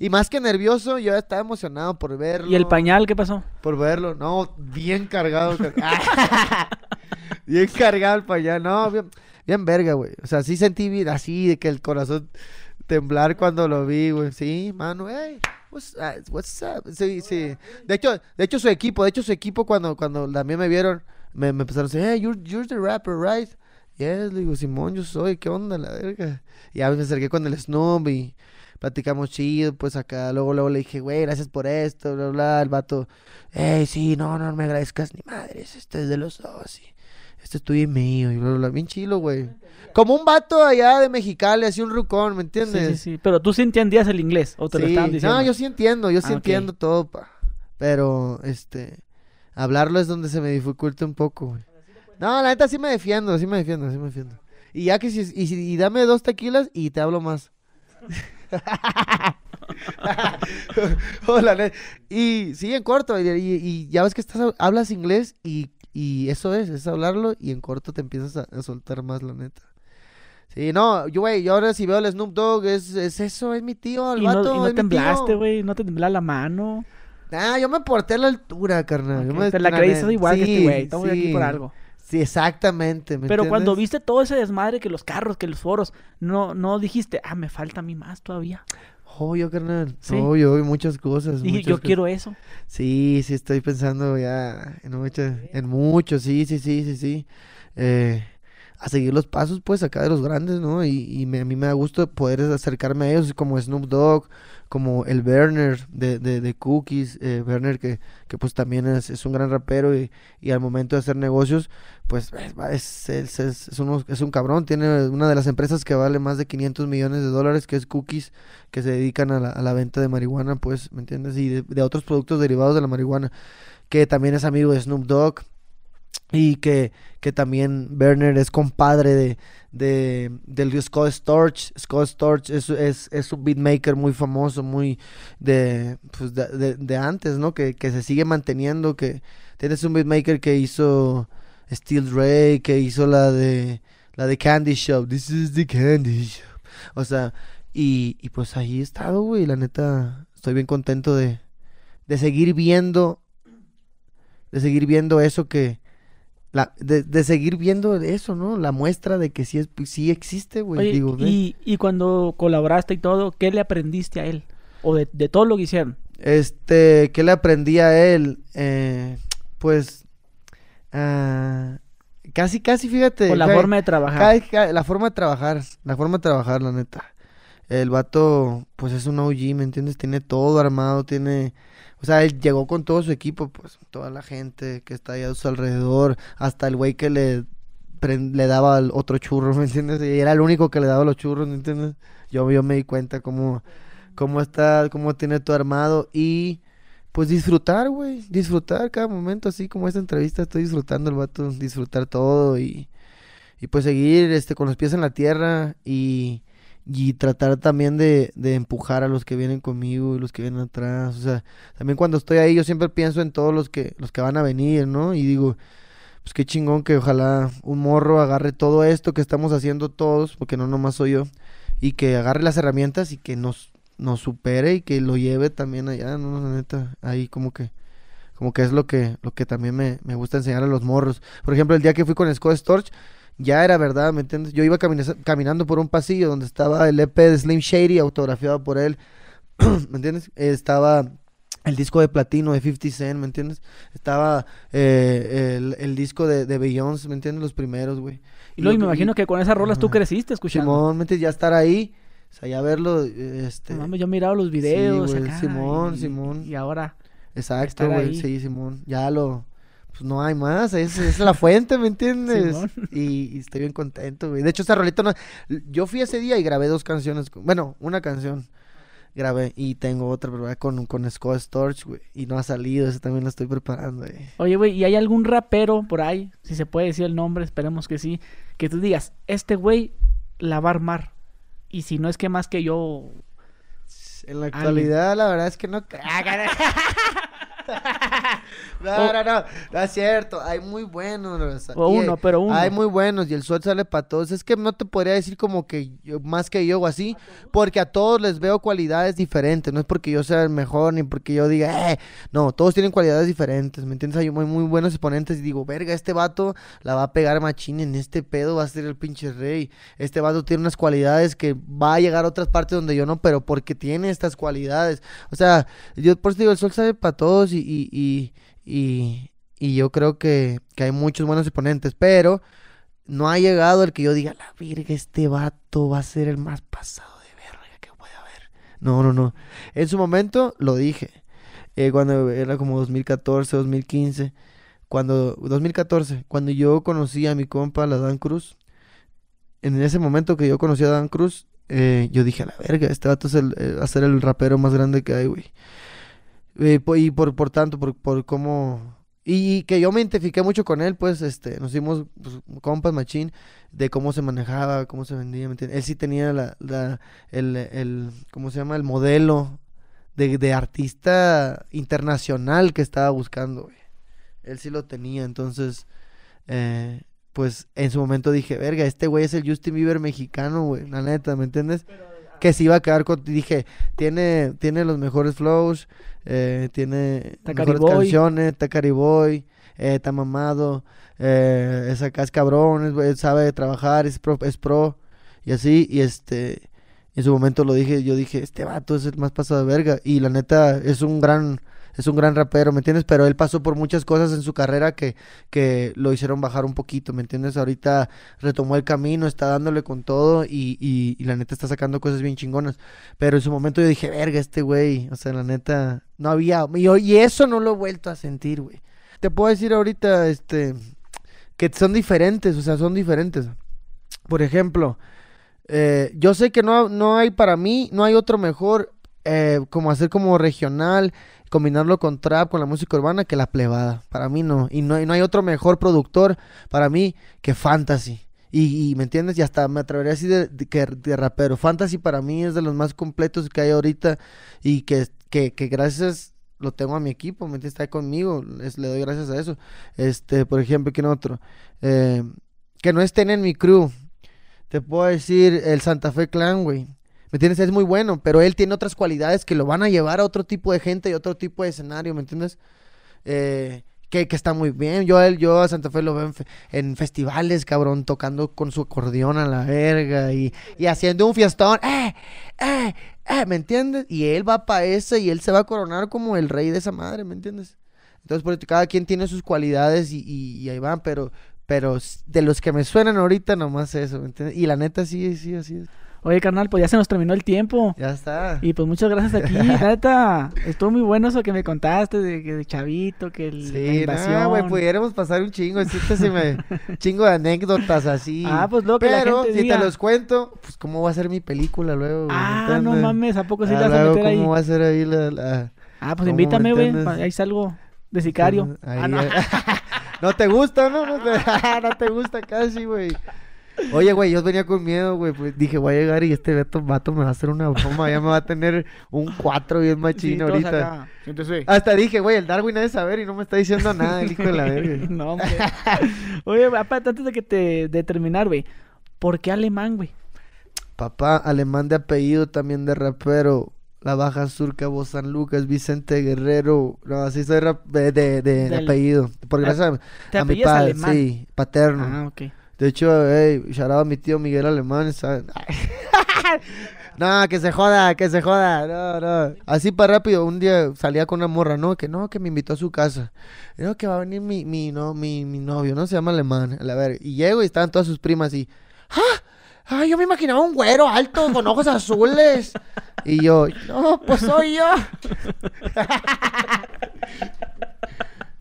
Y más que nervioso, yo estaba emocionado por verlo. ¿Y el pañal qué pasó? Por verlo, no, bien cargado. [laughs] bien cargado el pañal, no, bien, bien verga, güey. O sea, sí sentí bien, así de que el corazón temblar cuando lo vi, güey. Sí, mano, hey, what's, uh, what's up? Sí, sí. De hecho, de hecho su equipo, de hecho su equipo cuando, cuando también me vieron, me, me empezaron a decir, hey, you're, you're the rapper, right? Yes, le digo, Simón, yo soy, ¿qué onda, la verga? Y ya me acerqué con el Snoop y platicamos chido, pues acá, luego, luego le dije, güey, gracias por esto, bla, bla, el vato, hey, sí, no, no me agradezcas ni madres, este es de los dos, y este es tuyo y mío, y bla, bla, bien chilo, güey. Como un vato allá de Mexicali, así un rucón, ¿me entiendes? Sí, sí, sí. Pero tú sí entendías el inglés, o te lo estaban diciendo. No, yo sí entiendo, yo sí Ah, entiendo todo, pa. Pero, este, hablarlo es donde se me dificulta un poco, güey. No, la neta sí me defiendo, sí me defiendo, sí me defiendo. Y ya que si, y, si- y dame dos tequilas y te hablo más. [laughs] Hola, y sí, en corto, y, y- y ya ves que estás, hablas inglés y, y eso es, es hablarlo y en corto te empiezas a, a soltar más, la neta. Sí, no, yo, güey, yo ahora si veo al Snoop Dogg, es, es eso, es mi tío, el y vato, no, y no es temblaste, güey, no te temblaba la mano. Ah, yo me porté a la altura, carnal. yo Ok, me- te la creíste igual que sí, este güey, estamos aquí por sí. algo. Sí, exactamente. ¿me Pero cuando viste todo ese desmadre, que los carros, que los foros, no, no dijiste, ah, me falta a mí más todavía. Obvio, carnal. Sí. Obvio, obvio, muchas cosas. Muchas yo cosas. quiero eso. Sí, sí, estoy pensando ya en mucho, en mucho, sí, sí, sí, sí, sí. Eh, a seguir los pasos, pues, acá de los grandes, ¿no? Y, y me- a mí me da gusto poder acercarme a ellos, como Snoop Dogg, como el Werner de, de, de Cookies, eh, Werner que, que pues también es, es un gran rapero y, y al momento de hacer negocios, pues es, es, es, es un cabrón, tiene una de las empresas que vale más de 500 millones de dólares, que es Cookies, que se dedican a la, a la venta de marihuana, pues, ¿me entiendes? Y de, de otros productos derivados de la marihuana, que también es amigo de Snoop Dogg. Y que, que también Werner es compadre de, de del Scott Storch. Scott Storch es, es, es un beatmaker muy famoso, muy de, pues de, de- antes, ¿no? Que, que se sigue manteniendo, que tienes un beatmaker que hizo Steel Ray, que hizo la de la de Candy Shop. This is the Candy Shop. O sea, y, y pues ahí he estado, güey. La neta, estoy bien contento de, de seguir viendo, de seguir viendo eso que, la, de, de seguir viendo eso, ¿no? La muestra de que sí, es, sí existe, güey. Digo, y, y cuando colaboraste y todo, ¿qué le aprendiste a él? O de, de todo lo que hicieron. Este, ¿qué le aprendí a él? Eh, pues, ah, casi, casi, fíjate. O la forma de trabajar. la forma de trabajar, la forma de trabajar, la neta. El vato, pues es un OG, ¿me entiendes? Tiene todo armado, tiene... O sea, él llegó con todo su equipo, pues, toda la gente que está ahí a su alrededor, hasta el güey que le, le daba el otro churro, [laughs] ¿me entiendes? Y era el único que le daba los churros, ¿me entiendes? Yo, yo me di cuenta cómo, cómo está, cómo tiene todo armado y pues disfrutar, güey, disfrutar cada momento, así como esta entrevista estoy disfrutando el vato, disfrutar todo y, y pues seguir este con los pies en la tierra y, y tratar también de, de empujar a los que vienen conmigo y los que vienen atrás, o sea, también cuando estoy ahí yo siempre pienso en todos los que los que van a venir, ¿no? Y digo, pues qué chingón que ojalá un morro agarre todo esto que estamos haciendo todos, porque no nomás soy yo, y que agarre las herramientas y que nos nos supere y que lo lleve también allá, no, la neta, ahí como que como que es lo que lo que también me, me gusta enseñar a los morros. Por ejemplo, el día que fui con Scott Storch, ya era verdad, ¿me entiendes? Yo iba camina- caminando por un pasillo donde estaba el EP de Slim Shady autografiado por él, [clears throat] ¿me entiendes? Estaba el disco de platino de 50 Cent, ¿me entiendes? Estaba eh, el, el disco de, de Beyoncé, ¿me entiendes? Los primeros, güey. Y luego, y me lo- imagino que con esas rolas tú Ajá. creciste escuchando. Simón, ¿me entiendes? Ya estar ahí, o sea, ya verlo, este... No mames, yo he mirado los videos güey, acá, Simón, y- Simón. Y ahora, Exacto, güey, sí, Simón. Ya lo... Pues no hay más, es, es la fuente, ¿me entiendes? Y, y estoy bien contento, güey. De hecho, esa rolita no... Yo fui ese día y grabé dos canciones, bueno, una canción grabé y tengo otra, ¿verdad? Con, con Scott Storch, güey. Y no ha salido, esa también la estoy preparando, güey. Oye, güey, ¿y hay algún rapero por ahí? Si se puede decir el nombre, esperemos que sí. Que tú digas, este güey la va a armar. Y si no es que más que yo. En la actualidad, la verdad es que no... [laughs] [laughs] creo. no, no, no, no es cierto. Hay muy buenos. O uno, pero uno. Hay muy buenos y el sol sale para todos. Es que no te podría decir como que yo- más que yo o así, porque a todos les veo cualidades diferentes. No es porque yo sea el mejor ni porque yo diga, eh. No, todos tienen cualidades diferentes. ¿Me entiendes? Hay muy, muy buenos exponentes y digo, verga, este vato la va a pegar machín en este pedo, va a ser el pinche rey. Este vato tiene unas cualidades que va a llegar a otras partes donde yo no, pero porque tiene estas cualidades. O sea, yo por eso digo, el sol sale para todos y, y, y, y, y yo creo que, que hay muchos buenos exponentes, pero no ha llegado el que yo diga, la virga, este vato va a ser el más pasado de verga que puede haber. No, no, no. En su momento lo dije, eh, cuando era como 2014, 2015, cuando, 2014, cuando yo conocí a mi compa, la Dan Cruz, en ese momento que yo conocí a Dan Cruz, eh, yo dije, a la verga, este vato es el, eh, va a ser el rapero más grande que hay, güey. Eh, y por, por tanto, por, por cómo... Y, que yo me identifiqué mucho con él, pues, este, nos hicimos pues, compas machín de cómo se manejaba, cómo se vendía. Él sí tenía la, la, el, el, ¿cómo se llama? El modelo de, de artista internacional que estaba buscando, güey. Él sí lo tenía, entonces, eh, pues, en su momento dije, verga, este güey es el Justin Bieber mexicano, güey, la neta, ¿me entiendes? Que se iba a quedar con, dije, tiene, tiene los mejores flows, eh, tiene mejores Boy. canciones, Tacari Boy, eh, está mamado, eh, es acá es cabrón, es, sabe trabajar, es pro, es pro, y así, y este, en su momento lo dije, yo dije, este vato es el más pasado de verga, y la neta es un gran, es un gran rapero, ¿me entiendes? Pero él pasó por muchas cosas en su carrera que, que lo hicieron bajar un poquito, ¿me entiendes? Ahorita retomó el camino, está dándole con todo y, y, la neta está sacando cosas bien chingonas. Pero en su momento yo dije, verga, este güey, o sea, la neta, no había, y, y eso no lo he vuelto a sentir, güey. Te puedo decir ahorita, este, que son diferentes, o sea, son diferentes. Por ejemplo, eh, yo sé que no, no hay para mí, no hay otro mejor, eh, como hacer como regional, combinarlo con trap, con la música urbana, que la plebada. Para mí no. Y no, hay- no hay otro mejor productor para mí que Fantasy. Y, y, ¿me entiendes? Y hasta me atrevería a decir de, rapero. Fantasy para mí es de los más completos que hay ahorita y que, que, que gracias lo tengo a mi equipo, ¿me? Está ahí conmigo, es- le doy gracias a eso. Este, por ejemplo, ¿quién otro? Eh, que no estén en mi crew. Te puedo decir el Santa Fe Clan, güey. ¿Me entiendes? Es muy bueno, pero él tiene otras cualidades que lo van a llevar a otro tipo de gente y otro tipo de escenario, ¿me entiendes? Eh, que, que está muy bien. Yo él, yo a Santa Fe lo veo en, fe- en festivales, cabrón, tocando con su acordeón a la verga y, y haciendo un fiestón. ¡Eh! ¡Eh! ¡Eh! ¿Me entiendes? Y él va para ese y él se va a coronar como el rey de esa madre, ¿me entiendes? Entonces, por eso cada quien tiene sus cualidades y, y- y ahí van, pero, pero de los que me suenan ahorita, nomás eso, ¿me entiendes? Y la neta, sí, sí, así es. Oye, carnal, pues ya se nos terminó el tiempo. Ya está. Y pues muchas gracias aquí, la [laughs] neta. Estuvo muy bueno eso que me contaste de, de Chavito, que el, la Sí, invasión. no, güey, pudiéramos pasar un chingo, se me, [laughs] chingo de anécdotas así. Ah, pues luego que la Pero gente si diga. te los cuento, pues cómo va a ser mi película luego. güey? Ah, no mames, ¿a poco sí Ah, la vas a meter ahí? ¿Cómo va a ser ahí la...? la- Ah, pues ¿Cómo me invítame, güey. Ahí salgo de sicario. Ahí, Ah, no. [laughs] ¿No te gusta, no? No te, no te gusta casi, güey. Oye, güey, yo venía con miedo, güey. Pues dije, voy a llegar y este vato, vato me va a hacer una broma. Ya me va a tener un 4 bien Sí, machín todos ahorita. Siéntese. Hasta dije, güey, el Darwin ha de saber y no me está diciendo nada, el hijo de la [laughs] verga. no, hombre. Oye, aparte, antes de que te de terminar, güey. ¿Por qué alemán, güey? Papá, alemán de apellido, también de rapero. La Baja Surca, Voz San Lucas, Vicente Guerrero. No, así soy rap- de, de, de- de apellido. Por gracias ¿Te a, a mi padre, alemán? sí, paterno. Ah, ok. De hecho, hey, out a mi tío Miguel Alemán. [laughs] no, que se joda, que se joda. No, no. Así para rápido, un día salía con una morra, ¿no? Que no, que me invitó a su casa. No, que va a venir mi, mi, no, mi, mi novio, ¿no? Se llama Alemán. A verga. Y llego y estaban todas sus primas y. ¡Ah! ¡Ah! Yo me imaginaba un güero alto con ojos azules. Y yo, no, pues soy yo.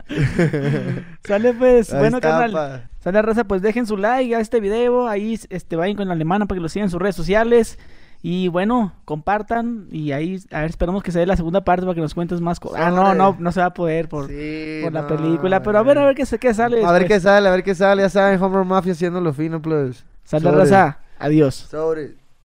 [laughs] Sale pues, Ahí bueno, está, pa. Sale raza, pues dejen su like a este video. Ahí este, vayan con la alemana para que lo sigan en sus redes sociales. Y bueno, compartan. Y ahí, a ver, esperamos que se dé la segunda parte para que nos cuentes más cosas. Ah, no, no, no se va a poder por, Sí, por la no, película. Pero a ver, a ver qué, qué sale. A ver qué sale, a ver qué sale. Ya saben, Homer Mafia haciendo lo fino. Sale Sobre. raza. Adiós. Sobre.